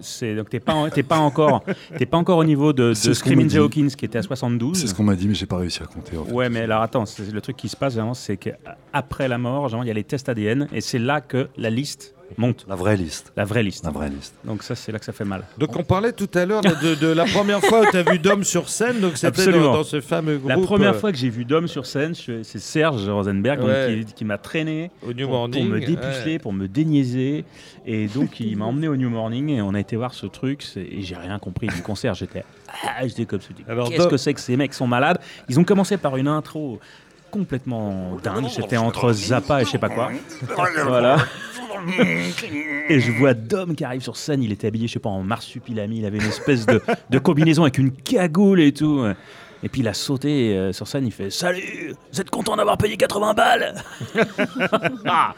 C'est donc t'es pas t'es pas encore t'es pas encore au niveau de, de Screaming. Hawkins qui était à 72. C'est ce qu'on m'a dit, mais j'ai pas réussi à compter. en fait. Ouais, mais alors attends, c'est le truc qui se passe vraiment, c'est qu'après la mort, genre, il y a les tests ADN et c'est là que la liste monte, La vraie liste. la vraie liste. La vraie liste. Donc ça, c'est là que ça fait mal. Donc on parlait tout à l'heure de, de la première fois où tu as vu Dom sur scène. Donc c'était dans, ce fameux groupe. La première euh, fois que j'ai vu Dom sur scène, c'est Serge Rosenberg donc, qui, qui m'a traîné au New pour, pour Morning. me dépuceler, ouais. pour me déniaiser. Et donc, il m'a emmené au New Morning et on a été voir ce truc. Et j'ai rien compris du concert. J'étais ah, j'étais comme ça. Alors, Qu'est-ce Dom- que c'est que ces mecs sont malades? Ils ont commencé par une intro complètement dingue. J'étais entre Zappa et je sais pas quoi. voilà. Et je vois Dom qui arrive sur scène. Il était habillé, je sais pas, en marsupilami. Il avait une espèce de, de combinaison avec une cagoule et tout. Et puis il a sauté euh, sur scène. Il fait Salut Vous êtes content d'avoir payé 80 balles? Ah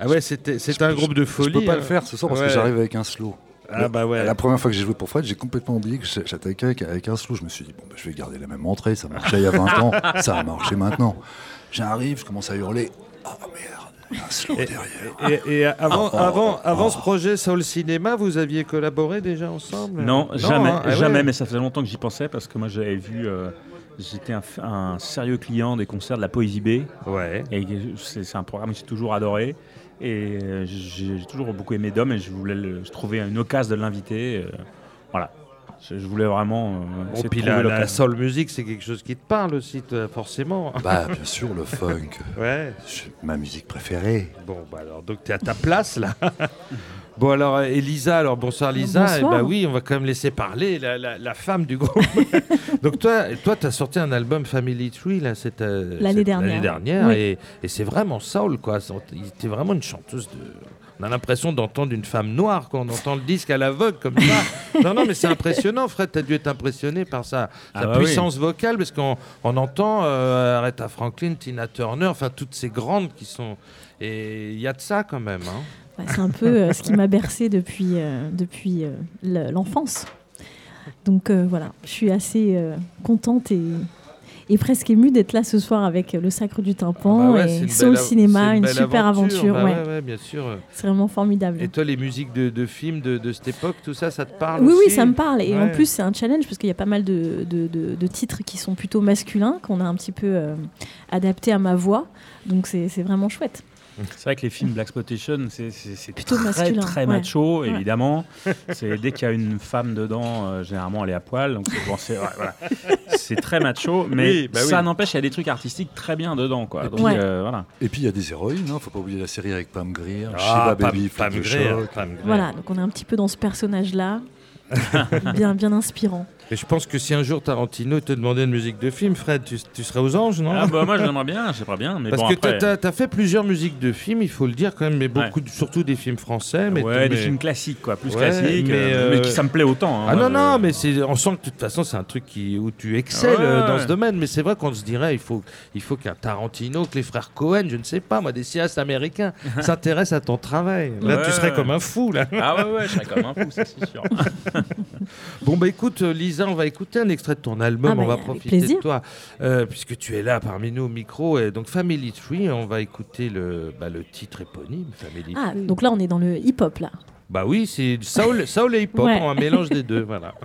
Ah ouais, c'était c'est un groupe de Je folie. peux pas hein. le faire ce soir parce Ouais. que j'arrive avec un slow. Ah bah ouais. La première fois que j'ai joué pour Fred, j'ai complètement oublié que j'attaquais avec, avec un slow. Je me suis dit, bon, bah, je vais garder la même entrée. Ça marchait il y a 20 ans, ça a marché maintenant. J'arrive, je commence à hurler. Oh merde, un slow derrière. Et, et avant, Oh, avant, avant oh. ce projet Soul Cinéma, vous aviez collaboré déjà ensemble? Non, jamais, hein, ah ouais. jamais, mais ça faisait longtemps que j'y pensais parce que moi j'avais vu, euh, j'étais un, sérieux client des concerts de la Poésie B Ouais. et c'est un programme que j'ai toujours adoré et euh, j'ai j'ai toujours beaucoup aimé Dom et je voulais le, je trouvais une occasion de l'inviter, euh, voilà. Je, je voulais vraiment. euh, Bon, essayer de puis la, soul music, c'est quelque chose qui te parle aussi, forcément. Bah, bien sûr, le funk. Ouais. C'est ma musique préférée. Bon, bah alors, donc tu es à ta place là. bon, alors, euh, Elisa, alors bonsoir Lisa. Bonsoir. Eh bah oui, on va quand même laisser parler la, la- la femme du groupe. donc, toi, toi tu as sorti un album Family Tree là, cette, euh, L'année cette- dernière. l'année dernière, Oui. et, et c'est vraiment soul, quoi. Tu vraiment une chanteuse de. On a l'impression d'entendre une femme noire quand on entend le disque à l'aveugle comme ça. non, non, mais c'est impressionnant, Fred. Tu as dû être impressionné par sa, Ah sa bah oui. puissance vocale, parce qu'on on entend euh, Aretha Franklin, Tina Turner, enfin toutes ces grandes qui sont. Et il y a de ça quand même. Hein. C'est un peu euh, ce qui m'a bercé depuis, euh, depuis euh, le- l'enfance. Donc euh, voilà, je suis assez euh, contente et, et presque émue d'être là ce soir avec le Sacre du Tympan Ah bah ouais, et Soul Cinéma, une, super aventure. Bah ouais. ouais, ouais, bien sûr. C'est vraiment formidable. Et toi, les musiques de, de films de, de cette époque, tout ça, ça te parle Oui, oui, aussi ça me parle. Et en plus, c'est un challenge parce qu'il y a pas mal de, titres qui sont plutôt masculins, qu'on a un petit peu euh, adaptés à ma voix. Donc, c'est vraiment chouette. C'est vrai que les films Black Exploitation, c'est Plutôt très, masculin, très ouais. macho, Ouais. évidemment. C'est dès qu'il y a une femme dedans, euh, généralement elle est à poil, donc c'est bon, c'est- ouais, voilà. C'est très macho, mais Oui, bah ça oui. n'empêche, il y a des trucs artistiques très bien dedans, quoi. Donc, Ouais. euh, voilà. Et puis il y a des héroïnes, hein, faut pas oublier la série avec Pam Grier, Ah, Shiva Pam- Baby, Pam Grier. Pam Grier. Voilà, donc on est un petit peu dans ce personnage-là. bien, bien inspirant. Et je pense que si un jour Tarantino te demandait une musique de film, Fred, tu, tu serais aux anges, non? Ah bah moi j'aimerais bien, j'aimerais bien, mais Parce bon que après... tu as, fait plusieurs musiques de films, il faut le dire quand même, mais beaucoup, surtout des films français. Mais ouais, des mais- films classiques, quoi, plus Ouais, classiques, mais, euh, mais euh, qui ça me plaît autant. hein, ah non, je- non, mais c'est, on sent que de toute façon c'est un truc qui, où tu excelles euh, dans ce domaine. Mais c'est vrai qu'on se dirait, il faut, il faut qu'un Tarantino, que les frères Cohen, je ne sais pas, moi, des cinéastes américains, s'intéressent à ton travail. Là, tu serais comme un fou, là. Ah ouais, ouais, je serais comme un fou, c'est sûr. Bon, bah écoute, euh, Lisa, on va écouter un extrait de ton album, Ah bah, on va avec profiter plaisir. de toi, euh, puisque tu es là parmi nous au micro. Et donc, Family Tree, on va écouter le, bah, le titre éponyme, Family Ah, Tree. donc là, on est dans le hip-hop, là. Bah oui, c'est soul et hip-hop, Ouais. un mélange des deux, voilà.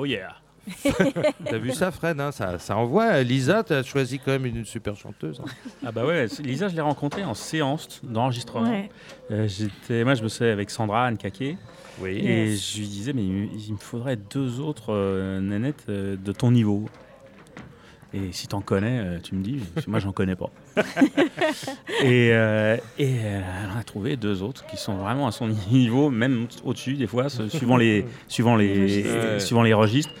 Oh yeah. T'as vu ça, Fred hein, ça, ça envoie. Lisa, t'as choisi quand même une super chanteuse. hein. Ah bah ouais, Lisa, je l'ai rencontrée en séance d'enregistrement. Ouais. Euh, j'étais, moi, je bossais avec Sandra Anne Caquet. Oui. Et Yes. je lui disais, mais il, il me faudrait deux autres euh, nanettes euh, de ton niveau. Et si t'en connais, euh, tu me dis, moi j'en connais pas. et, euh, et elle en a trouvé deux autres qui sont vraiment à son niveau, même au-dessus des fois, suivant les, suivant les, suivant les registres.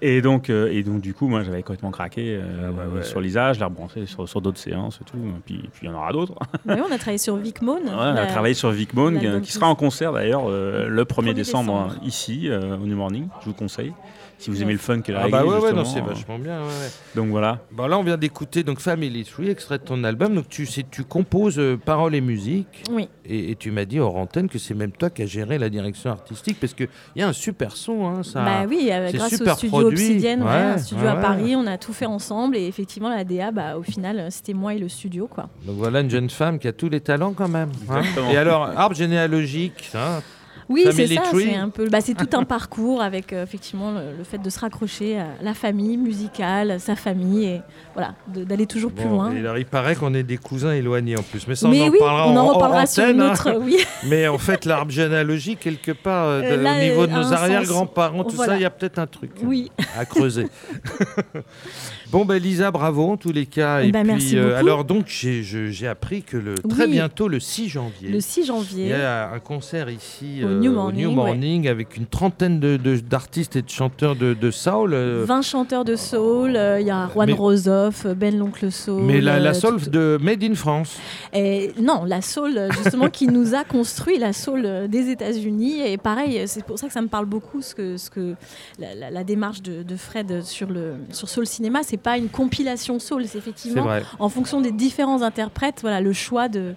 Et donc, euh, et donc du coup, moi j'avais complètement craqué euh, Ah bah ouais. sur Lisa, je l'ai rebranché sur, sur d'autres séances et tout. Et puis puis il y en aura d'autres. Oui, on a travaillé sur Vic Moon. Ouais, on a travaillé sur Vic Moon, euh, qui sera en concert d'ailleurs euh, le 1er 1er décembre, décembre. euh, ici, euh, au New Morning. Je vous conseille. Si vous aimez le fun que la Ah bah reggae, ouais, ouais, non, c'est euh, vachement bien. ouais, ouais. Donc voilà. Bon, là, on vient d'écouter donc Family Tree, extrait de ton album. Donc, tu, tu composes euh, paroles et musique. Oui. Et, et tu m'as dit hors antenne que c'est même toi qui as géré la direction artistique parce qu'il y a un super son. Hein, ça... Bah oui, euh, grâce au super studio produit. Obsidienne, ouais, Ouais, un studio ouais, à ouais. Paris, on a tout fait ensemble et effectivement la DA, bah, au final, euh, c'était moi et le studio quoi. Donc voilà une jeune femme qui a tous les talents quand même. hein. Exactement. Et alors, arbre généalogique, hein, Oui, c'est ça, c'est un peu, bah, c'est tout un parcours avec euh, effectivement le, le fait de se raccrocher à la famille musicale, sa famille et voilà, d'aller toujours plus loin. et alors, il paraît qu'on est des cousins éloignés en plus. Mais ça, Mais on en parlera on en en, reparlera en sur antenne, une hein. autre, oui. Mais en fait, l'arbre généalogique, quelque part, euh, Euh, là, au niveau de nos arrière-grands-parents, tout voilà. ça, il y a peut-être un truc Oui. à creuser. bon, ben Lisa, bravo en tous les cas. Et Bah, puis, merci beaucoup. alors, donc, j'ai appris que le, très bientôt, le 6 janvier, Le 6 il janvier. y a un concert ici Au euh, New Morning, Morning avec une trentaine de- de- d'artistes et de chanteurs de, de soul. euh, 20 chanteurs de soul, euh, il y a Juan Mais- Rosoff, Ben l'oncle soul. mais la, la euh, soul tout- de Made in France. Et non, la soul, euh, justement, qui nous a construit, la soul euh, des États-Unis. Et pareil, euh, c'est pour ça que ça me parle beaucoup, ce que, ce que la, la- la démarche de, de Fred sur, le, sur Soul Cinéma, c'est pas une compilation soul, c'est effectivement. en fonction des différents interprètes, voilà, le choix de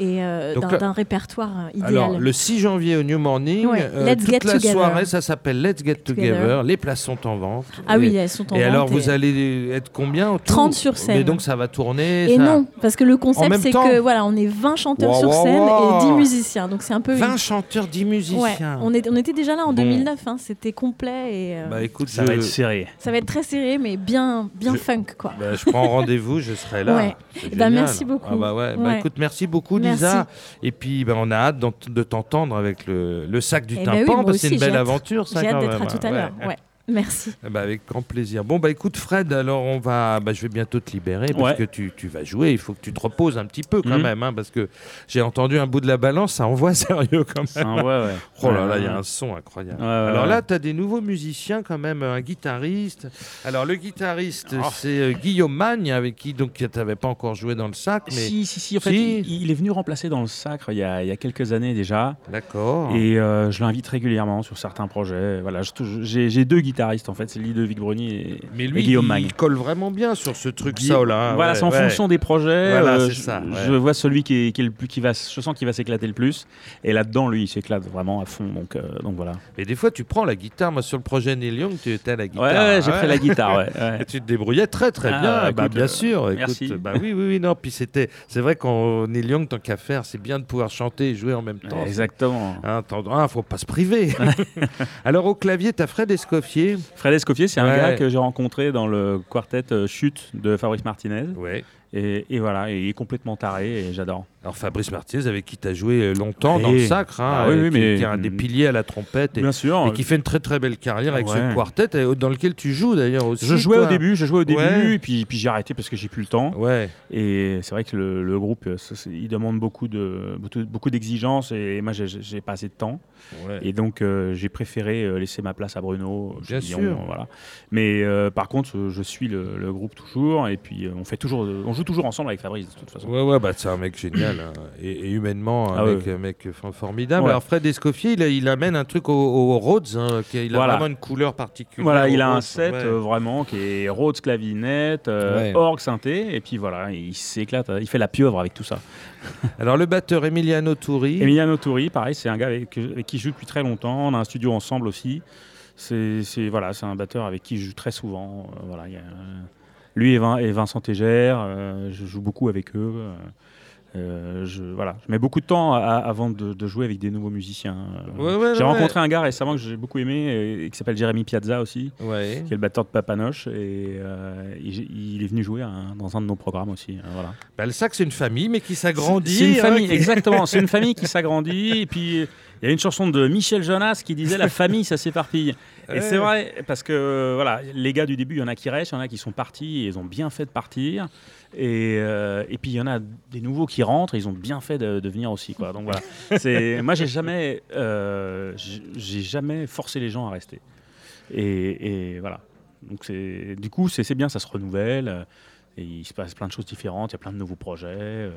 et euh, d'un répertoire euh, idéal. Alors, le 6 janvier au New Morning, Ouais, euh, Let's toute Get la Together. soirée, ça s'appelle Let's Get Together. Together. Les places sont en vente. ah Et- oui, elles sont en Et alors, vente vous allez être combien autour 30 sur scène. Mais donc, ça va tourner Et ça- non, parce que le concept c'est que voilà, on est 20 chanteurs Wow, sur scène wow. et 10 musiciens. Donc c'est un peu 20 une- chanteurs, 10 Ouais, musiciens. on, est- on était déjà là en Bon. 2009, hein, c'était complet et euh, Bah écoute, Ça je... va être serré. ça va être très serré mais bien, bien Je- funk quoi. bah, je prends rendez-vous, je serai là. Ouais. Bah, merci beaucoup. Ah bah ouais. Bah, Ouais. écoute, merci beaucoup Merci. Lisa. Et puis bah, on a hâte de t'entendre avec le, le sac du Eh ben tympan oui, parce que c'est une belle aventure ça J'ai hâte d'être à tout à l'heure. Ouais. Merci. Bah, avec grand plaisir. Bon, bah écoute, Fred, alors on va. Bah, je vais bientôt te libérer parce Ouais. que tu, tu vas jouer. Il faut que tu te reposes un petit peu quand Mhm. même, hein, parce que j'ai entendu un bout de la balance, ça envoie sérieux quand même. ouais. Oh là là, il y a un son incroyable. Ouais, ouais, alors là, tu as des nouveaux musiciens quand même, un guitariste. Alors le guitariste, Oh. c'est euh, Guillaume Magne, avec qui donc tu n'avais pas encore joué dans le sac, mais Si, si, si. En fait, Si. Il, il est venu remplacer dans le Sacre il y a, il y a quelques années déjà. d'accord. Et euh, je l'invite régulièrement sur certains projets. Voilà, j'ai deux en fait, c'est Ludovic Bruni et, Mais et lui, Guillaume il, Magne. colle vraiment bien sur ce truc Gui- ça là. voilà, ouais, c'est en ouais. fonction des projets. Voilà, euh, c'est je, ça, ouais. je vois celui qui est, qui est le plus, qui va, je sens qu'il va s'éclater le plus. Et là-dedans, lui, il s'éclate vraiment à fond. Donc, euh, donc voilà. Mais des fois, tu prends la guitare. Moi, sur le projet Neil Young, tu étais à la guitare. Ouais, j'ai hein. pris la guitare. Et tu te débrouillais très très Ah, bien. bah, Bah, écoute, bien euh, sûr. Écoute, merci. bah oui, oui, oui, non. Puis c'était, c'est vrai qu'en Neil Young, tant qu'à faire, c'est bien de pouvoir chanter et jouer en même temps. Exactement. Hein, t'en- ah, faut pas se priver. Alors au clavier, t'as Fred Escoffier. Fred Escoffier, c'est un Ouais. gars que j'ai rencontré dans le quartet euh, Chute de Fabrice Martinez. Ouais. Et, et voilà, et il est complètement taré et j'adore. Alors Fabrice Martinez, avec qui t'as joué euh, longtemps dans le sacre, hein, Ah oui, oui, qui, mais- qui est un des piliers à la trompette et, Bien sûr. et qui fait une très très belle carrière avec Ouais. ce quartet et dans lequel tu joues d'ailleurs aussi. Je jouais toi. au début, je jouais au début, Ouais. et puis, puis j'ai arrêté parce que j'ai plus le temps. Ouais. Et c'est vrai que le, le groupe, euh, ça, il demande beaucoup de beaucoup, d'exigences et moi j'ai- pas assez de temps. ouais. Et donc euh, j'ai préféré laisser ma place à Bruno. Bien dis, sûr. voilà. Mais euh, par contre, je suis le, le groupe toujours et puis on fait toujours, on joue toujours ensemble avec Fabrice de toute façon. Ouais, ouais, bah, c'est un mec génial. hein. Et, et humainement, un, Ah mec, ouais. un mec for- formidable. Ouais. Alors, Fred Escoffier, il, a- il amène un truc au, au Rhodes. hein, qui a- il a Voilà. vraiment une couleur particulière. Voilà, au il a un Rhodes. set Ouais. euh, vraiment qui est Rhodes clavinette, euh, Ouais. orgue synthé, et puis voilà, il s'éclate, il fait la pieuvre avec tout ça. Alors, le batteur Emiliano Touri. Emiliano Touri, pareil, c'est un gars avec, avec qui je joue depuis très longtemps. On a un studio ensemble aussi. C'est c'est- voilà, c'est un batteur avec qui je joue très souvent. Euh, voilà, il y a, euh, lui et, Vin- et Vincent Tégère, euh, je joue beaucoup avec eux. Euh, Euh, je, voilà, je mets beaucoup de temps à- avant de, de jouer avec des nouveaux musiciens. Ouais, ouais, j'ai ouais, rencontré un gars récemment que j'ai beaucoup aimé et, et qui s'appelle Jérémy Piazza aussi, qui est le batteur de Papanoche et euh, il, il est venu jouer dans un de nos programmes aussi. voilà. Bah, le sac, c'est une famille, mais qui s'agrandit. C'est une hein, famille, qui- exactement. C'est une famille qui s'agrandit. Et puis, il y a une chanson de Michel Jonas qui disait La famille, ça s'éparpille. Et Ouais. c'est vrai, parce que voilà, les gars du début, il y en a qui restent, il y en a qui sont partis et ils ont bien fait de partir. Et, euh, et puis, il y en a des nouveaux qui rentrent et ils ont bien fait de, de venir aussi. Quoi. Donc voilà. C'est- Moi, j'ai jamais, euh, j'ai jamais forcé les gens à rester. Et, et voilà. Donc, c'est- du coup, c'est bien, ça se renouvelle. euh, Et il se passe plein de choses différentes, il y a plein de nouveaux projets. euh,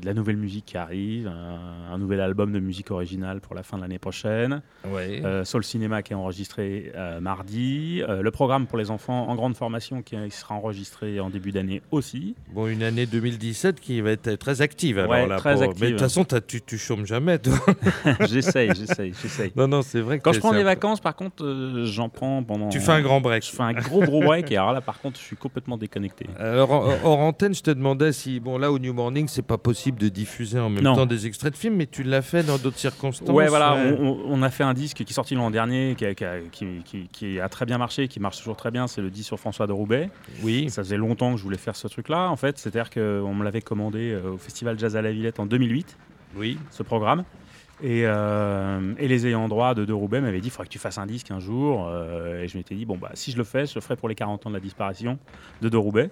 de la nouvelle musique qui arrive, un, un nouvel album de musique originale pour la fin de l'année prochaine, Ouais. euh, Soul Cinéma qui est enregistré euh, mardi, euh, le programme pour les enfants en grande formation qui, sera enregistré en début d'année aussi. Bon, une année 2017 qui va être très active. Alors, Ouais, là, très pour- active. Mais de toute façon, tu, tu chômes jamais, toi. j'essaye, j'essaye, j'essaye. Non, non, c'est vrai que Quand je prends des vacances, par contre, euh, j'en prends pendant. Tu fais un grand break. Je fais un gros gros break et alors là, par contre, je suis complètement déconnecté. Alors, hors hors antenne, je te demandais si, bon, là, au New Morning, c'est pas possible de diffuser en même Non. temps des extraits de films, mais tu l'as fait dans d'autres circonstances. Ouais, voilà, ouais. On, a fait un disque qui est sorti l'an dernier, qui a, qui a- qui- qui- qui a très bien marché, qui marche toujours très bien. C'est le disque sur François de Roubaix. Oui. Ça faisait longtemps que je voulais faire ce truc-là, en fait. C'est-à-dire qu'on me l'avait commandé euh, au Festival Jazz à la Villette en 2008, Oui. ce programme. Et, euh, et les ayants droit de De Roubaix m'avaient dit il faudrait que tu fasses un disque un jour. Euh, et je m'étais dit bon, bah, si je le fais, je le ferai pour les 40 ans de la disparition de De Roubaix.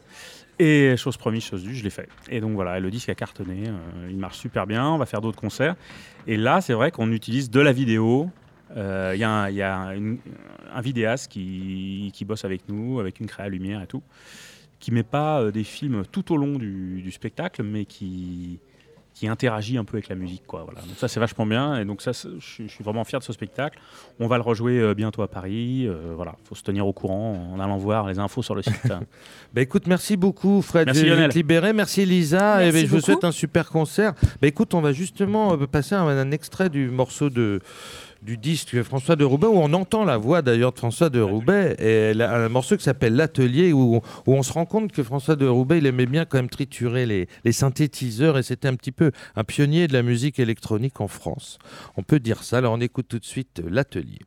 Et chose promise, chose due, je l'ai fait. Et donc voilà, le disque a cartonné, euh, il marche super bien, on va faire d'autres concerts. Et là, c'est vrai qu'on utilise de la vidéo. Euh, Il y a, un, vidéaste qui, bosse avec nous, avec une créa lumière et tout, qui met pas euh, des films tout au long du spectacle, mais qui, qui interagit un peu avec la musique. Quoi, voilà. Donc ça, c'est vachement bien. Et donc ça, je, suis- vraiment fier de ce spectacle. On va le rejouer euh, bientôt à Paris. Euh, voilà, faut se tenir au courant en allant voir les infos sur le site. Bah écoute, merci beaucoup Fred. Merci, Lionel. te libérer. Merci Lisa. Merci et ben, je vous souhaite un super concert. Bah écoute, on va justement euh, passer un, un extrait du morceau de du disque François de Roubaix où on entend la voix d'ailleurs de François de Roubaix. Et un morceau qui s'appelle l'atelier où, on se rend compte que François de Roubaix il aimait bien quand même triturer les, synthétiseurs. Et c'était un petit peu un pionnier de la musique électronique en France. On peut dire ça. Alors on écoute tout de suite l'atelier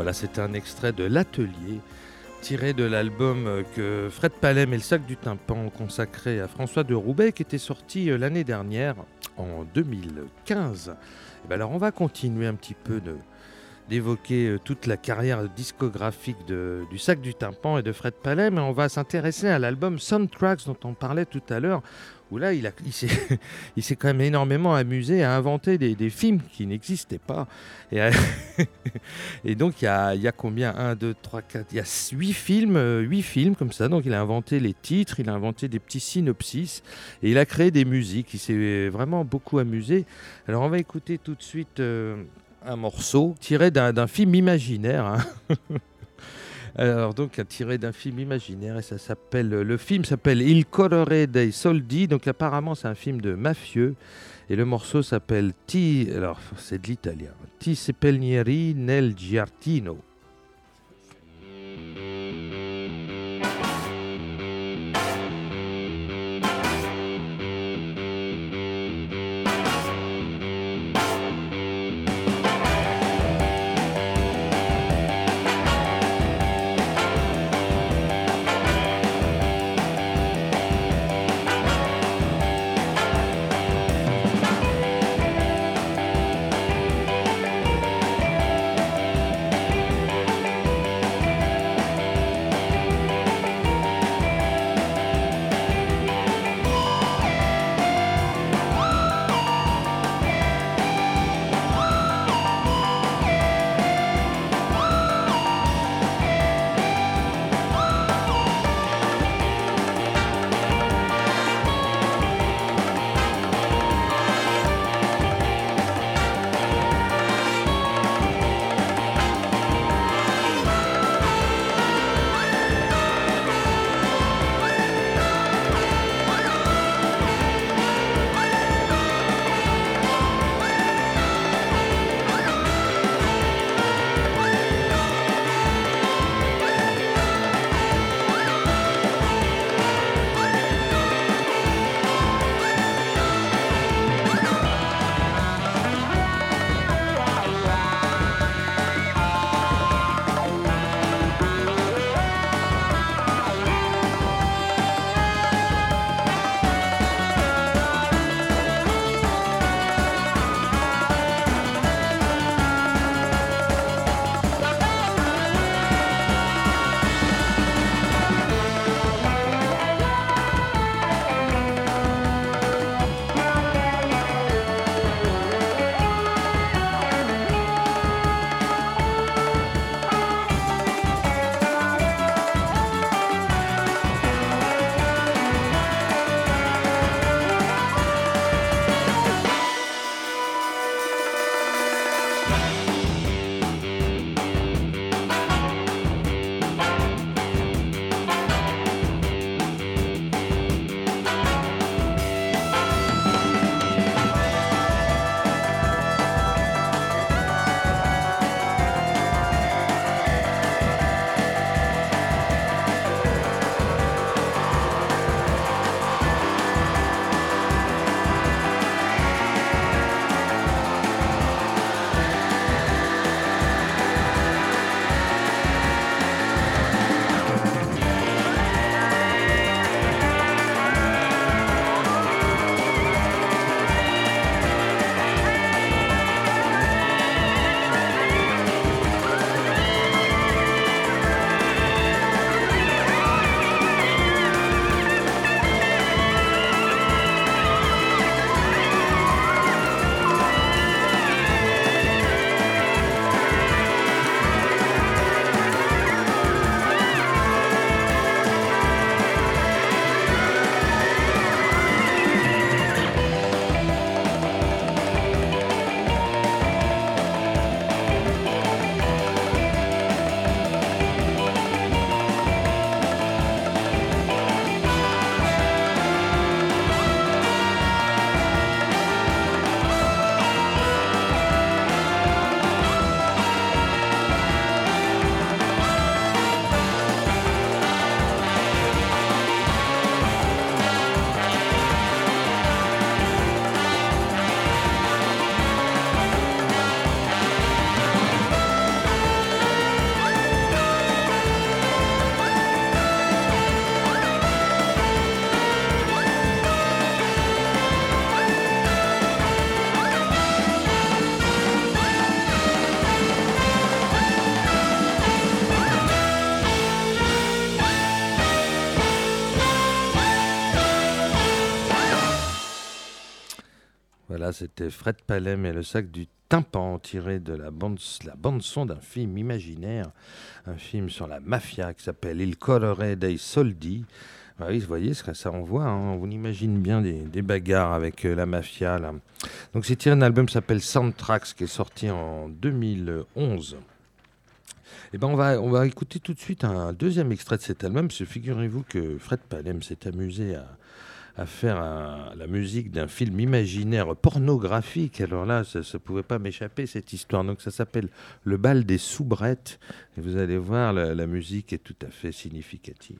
Voilà, c'était un extrait de L'Atelier, tiré de l'album que Fred Palem et le sac du tympan ont consacré à François de Roubaix, qui était sorti euh, l'année dernière, en 2015. Et ben alors, on va continuer un petit peu d'évoquer euh, toute la carrière discographique du sac du tympan et de Fred Palem, et on va s'intéresser à l'album Soundtracks dont on parlait tout à l'heure, où là, il, s'est quand même énormément amusé à inventer des, films qui n'existaient pas. Et, et donc, il y a, combien? 1, 2, 3, 4, il y a 8 films, euh, films comme ça. Donc, il a inventé les titres, il a inventé des petits synopsis, et il a créé des musiques. Il s'est vraiment beaucoup amusé. Alors, on va écouter tout de suite euh, un morceau tiré d'un d'un film imaginaire. hein. Alors donc tiré d'un film imaginaire et ça s'appelle le film s'appelle Il Colore dei Soldi. Donc apparemment c'est un film de mafieux. Et le morceau s'appelle Ti alors c'est de l'italien. Ti seppellieri nel giardino. C'était Fred Palem et le sac du tympan tiré de la bande, la bande son d'un film imaginaire, un film sur la mafia qui s'appelle Il Colore dei Soldi. Ah oui, vous voyez ce que ça envoie. hein. On imagine bien des, bagarres avec euh, la mafia. Là. Donc c'est tiré d'un album qui s'appelle Soundtracks qui est sorti en 2011. Et ben on va, on va écouter tout de suite un deuxième extrait de cet album. Figurez-vous que Fred Palem s'est amusé à, à faire la musique d'un film imaginaire pornographique. Alors là, ça ne pouvait pas m'échapper cette histoire. Donc ça s'appelle Le bal des soubrettes. Et vous allez voir, la musique est tout à fait significative.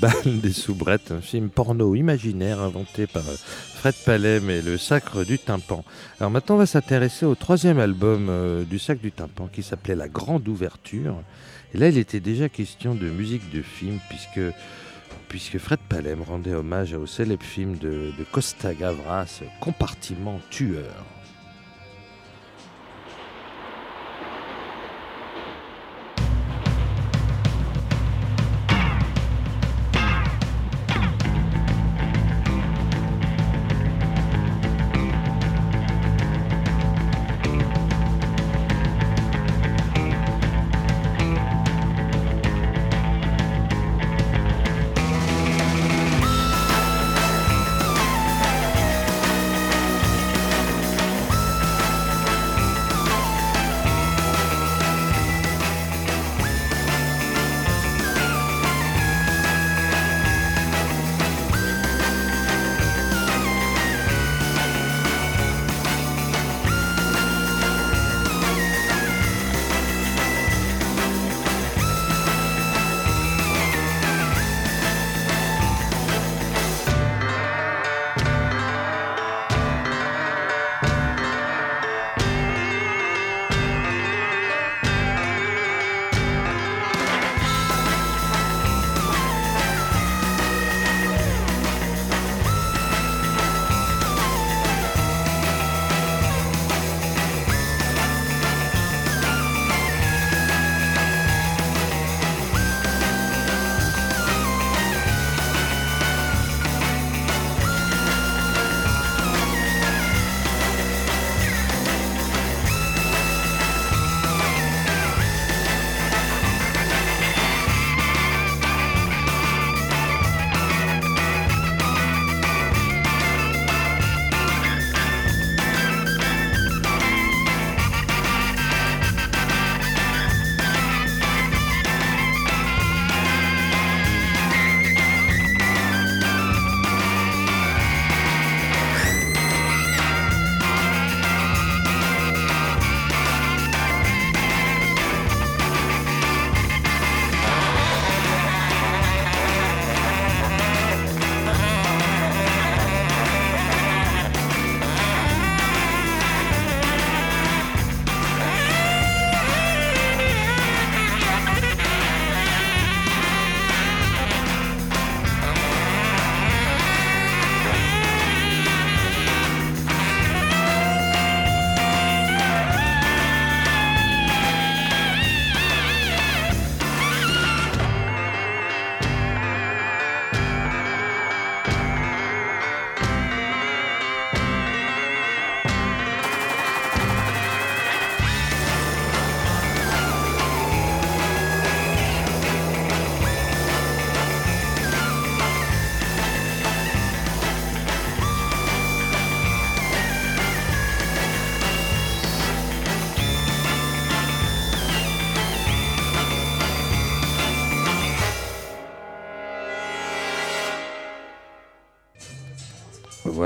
Bal des soubrettes, un film porno imaginaire inventé par Fred Palem et le Sacre du Tympan. Alors maintenant, on va s'intéresser au troisième album euh, du Sacre du Tympan qui s'appelait La Grande Ouverture. Et là, il était déjà question de musique de film puisque, Fred Palem rendait hommage au célèbre film de, de Costa Gavras, Compartiment tueur.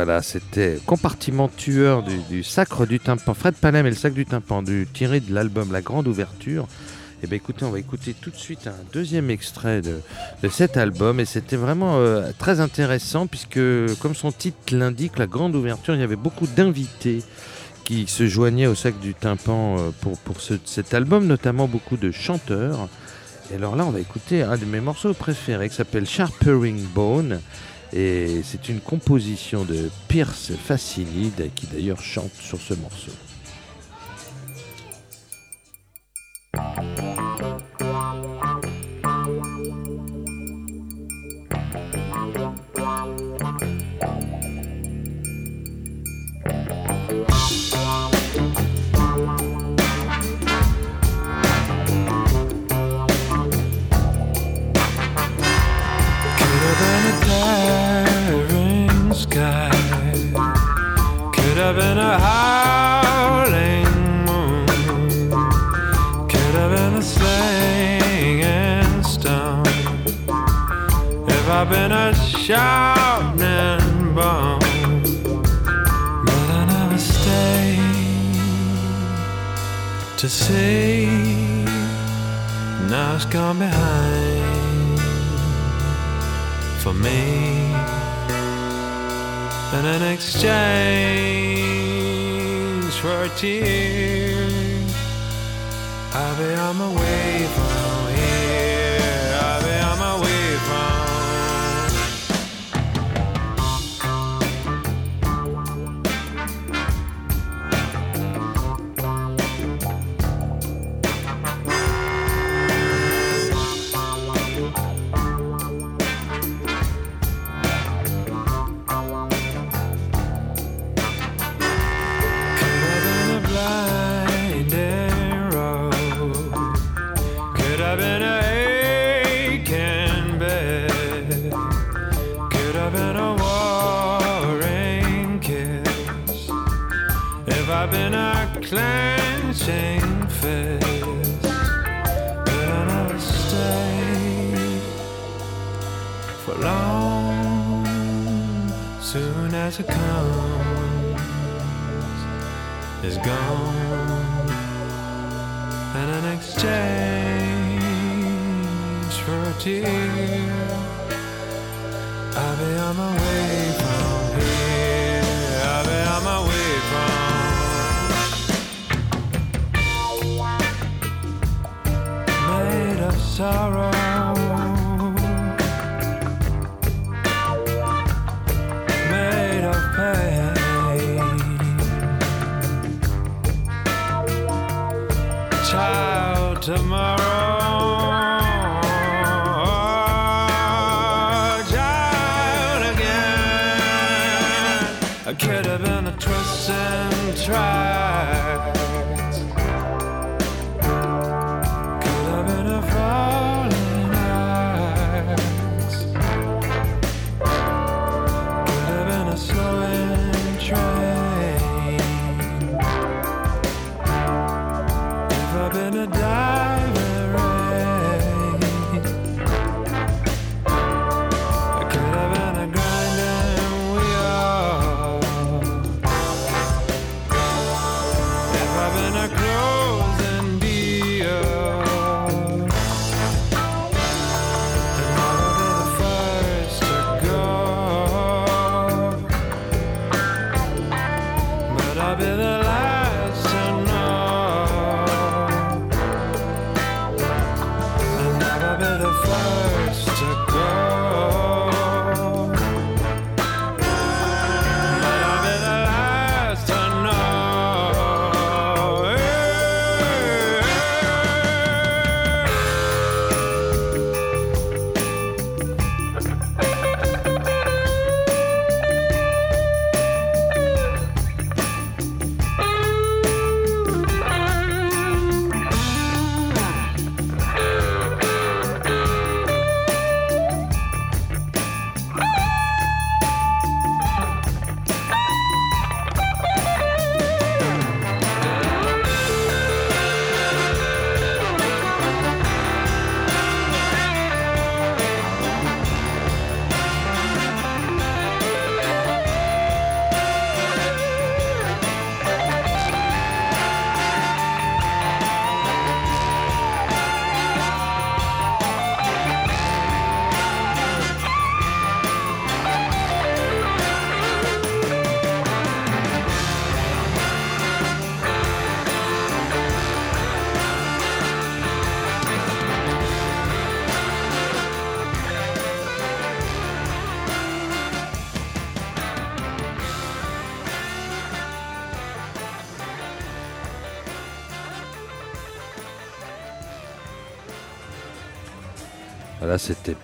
Voilà, c'était compartiment tueur du, sacre du tympan. Fred Palem et le sac du tympan, du, tiré de l'album La Grande Ouverture. Et bien écoutez, on va écouter tout de suite un deuxième extrait de, cet album. Et c'était vraiment euh, très intéressant puisque, comme son titre l'indique, La Grande Ouverture, il y avait beaucoup d'invités qui se joignaient au sac du tympan euh, pour, pour ce- cet album, notamment beaucoup de chanteurs. Et alors là, on va écouter un de mes morceaux préférés qui s'appelle Sharpering Bone. Et c'est une composition de Pierce Facilide qui d'ailleurs chante sur ce morceau. I've been a slinging stone. If I been a shouting bone, but I never stayed to see. Now it's gone behind for me and an exchange I'll be on my way. Clenching fist, but I never stayed for long. Soon as it comes is gone and an exchange for a tear. I'll be on my way sorrow. Made of pain child tomorrow.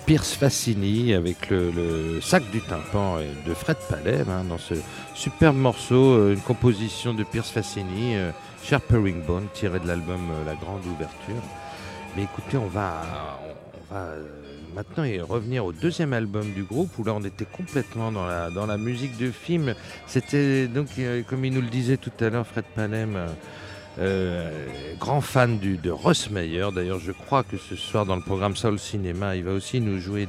Pierce Fassini avec le, sac du tympan de Fred Palem hein, dans ce superbe morceau, euh, une composition de Pierce Fassini, euh, Cher Herringbone, tiré de l'album euh, La Grande Ouverture. Mais écoutez, on va, on va euh, maintenant revenir au deuxième album du groupe où là on était complètement dans la, musique de film. C'était donc, comme il nous le disait tout à l'heure, Fred Palem. Grand fan de Ross Meyer. D'ailleurs, je crois que ce soir dans le programme Soul Cinéma, il va aussi nous jouer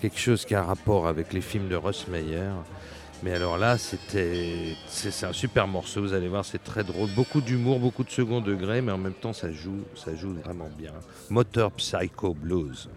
quelque chose qui a un rapport avec les films de Ross Meyer. Mais alors là, c'était, c'est c'est un super morceau. Vous allez voir, c'est très drôle, beaucoup d'humour, beaucoup de second degré, mais en même temps, ça joue, ça joue vraiment bien. Motor Psycho Blues.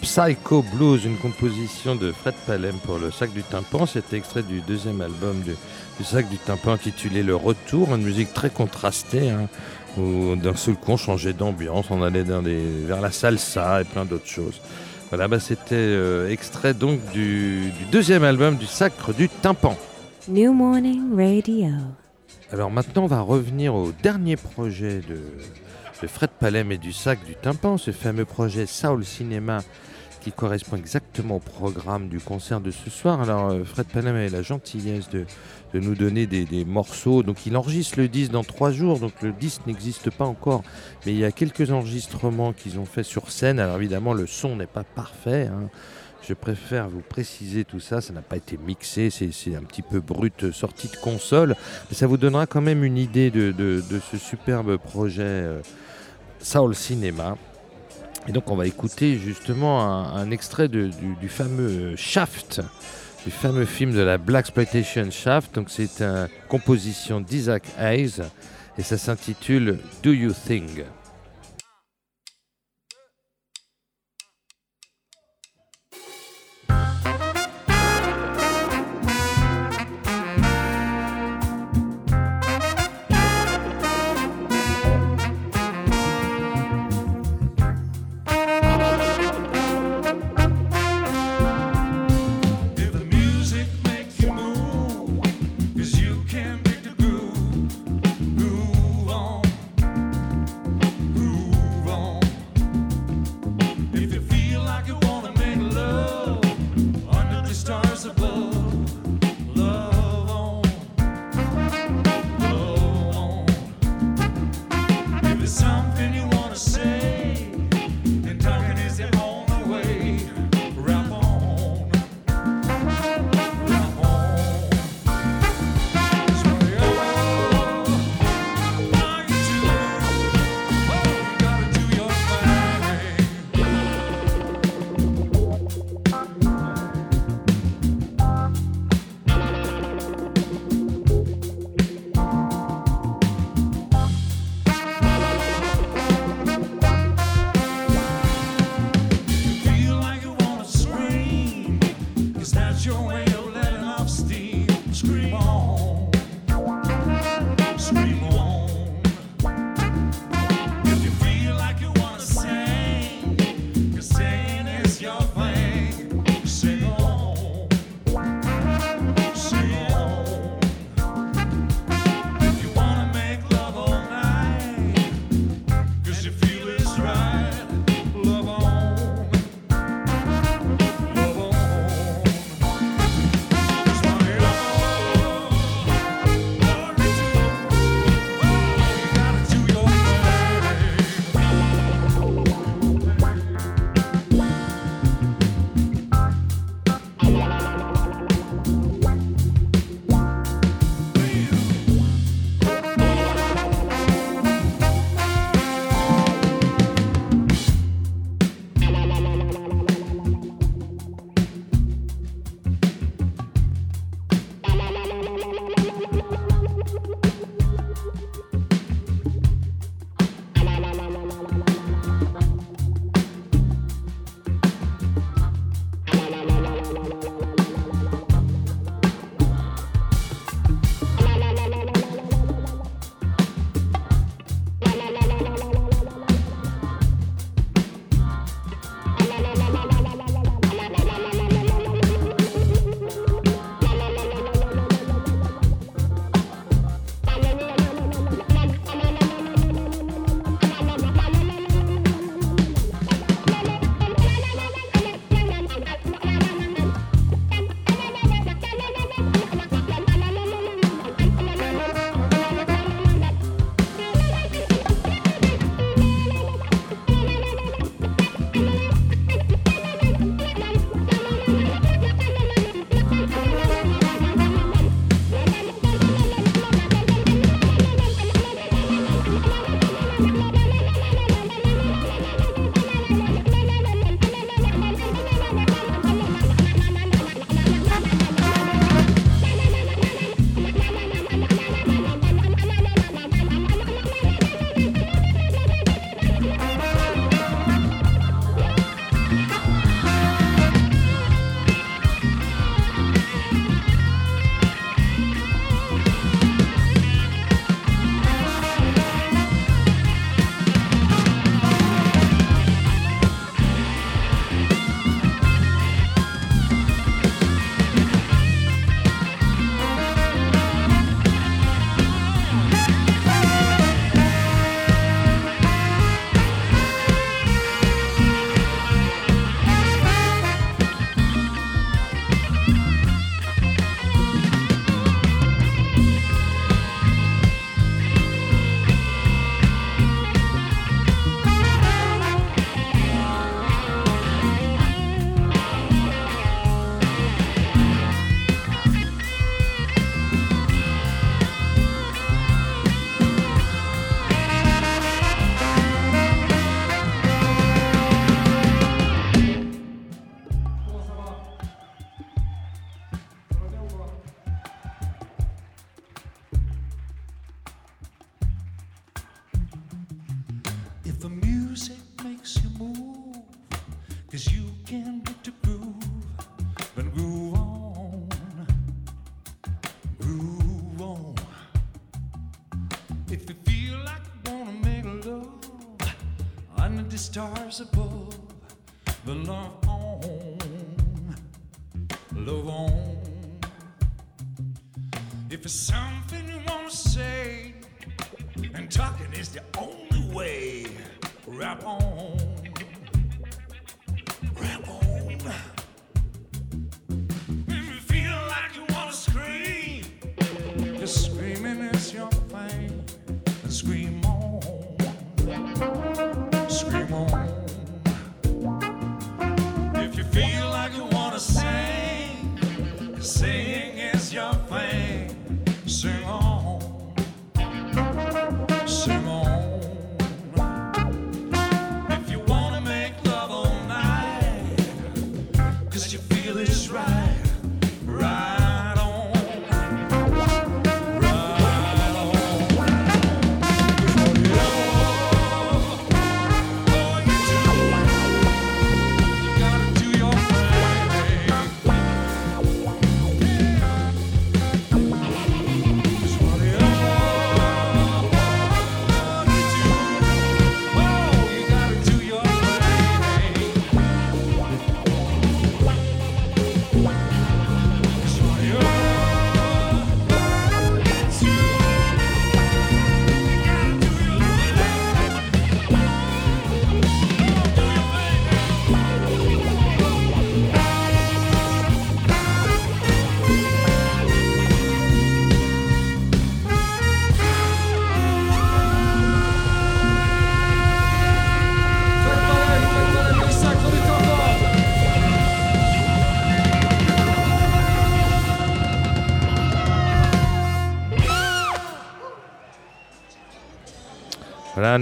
Psycho Blues, une composition de Fred Palem pour le sac du tympan. C'était extrait du deuxième album du, du sac du tympan intitulé Le Retour, une musique très contrastée, hein, où d'un seul coup on changeait d'ambiance, on allait dans des, vers la salsa et plein d'autres choses. Voilà, bah, c'était euh, extrait donc du, du deuxième album du Sacre du Tympan. New Morning Radio. Alors maintenant, on va revenir au dernier projet de, de Fred Palem et du Sac du Tympan, ce fameux projet Soul Cinéma qui correspond exactement au programme du concert de ce soir. Alors euh, Fred Palem a la gentillesse de, nous donner des, morceaux. Donc il enregistre le disque dans trois jours, donc le disque n'existe pas encore, mais il y a quelques enregistrements qu'ils ont fait sur scène. Alors évidemment, le son n'est pas parfait. hein. Je préfère vous préciser tout ça, ça n'a pas été mixé, c'est un petit peu brut euh, sorti de console, mais ça vous donnera quand même une idée de ce superbe projet euh, Soul Cinéma. Et donc on va écouter justement un, extrait du fameux Shaft, du fameux film de la Black Exploitation Shaft. Donc c'est une composition d'Isaac Hayes et ça s'intitule Do You Think?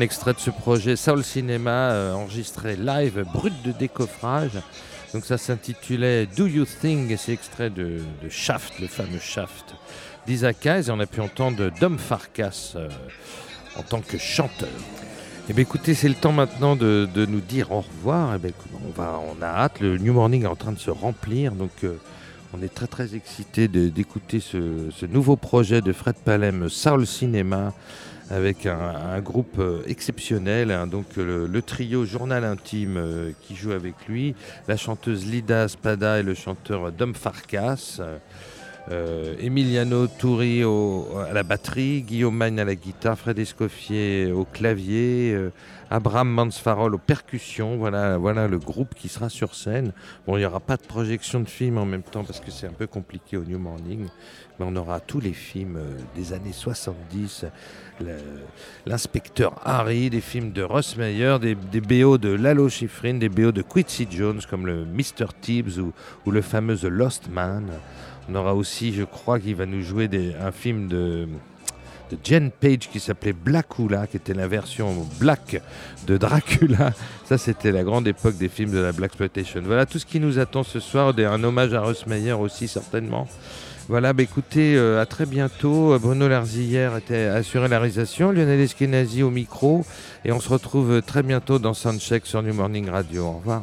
Un extrait de ce projet Soul Cinema euh, enregistré live, brut de décoffrage. Donc ça s'intitulait Do You Think? Et c'est extrait de, Shaft, le fameux Shaft d'Isaac. Et on a pu entendre Dom Farkas euh, en tant que chanteur. Eh bien écoutez, c'est le temps maintenant de, nous dire au revoir. Eh bien, on, a hâte, le New Morning est en train de se remplir. Donc euh, on est très très excités d'écouter ce, ce nouveau projet de Fred Palem, Soul Cinema avec un, groupe euh, exceptionnel, hein, donc le, trio Journal Intime euh, qui joue avec lui, la chanteuse Lida Spada et le chanteur Dom Farkas, euh, Emiliano Touri à la batterie, Guillaume Magne à la guitare, Fred Escoffier au clavier, euh, Abraham Mansfarol aux percussions, voilà, le groupe qui sera sur scène. Bon, il n'y aura pas de projection de film en même temps parce que c'est un peu compliqué au New Morning, mais on aura tous les films euh, des années 70, le- l'inspecteur Harry, des films de Ross Meyer, des, BO de Lalo Schifrin, des BO de Quincy Jones comme le Mr. Tibbs ou le fameux The Lost Man. On aura aussi, je crois, qu'il va nous jouer un film de, Jen Page qui s'appelait Blackula, qui était la version black de Dracula. Ça, c'était la grande époque des films de la Black Exploitation. Voilà tout ce qui nous attend ce soir, un hommage à Ross Meyer aussi, certainement. Voilà, bah écoutez, euh, à très bientôt. Bruno Larzillière était assuré la réalisation, Lionel Eskenazi au micro. Et on se retrouve euh, très bientôt dans Soundcheck sur New Morning Radio. Au revoir.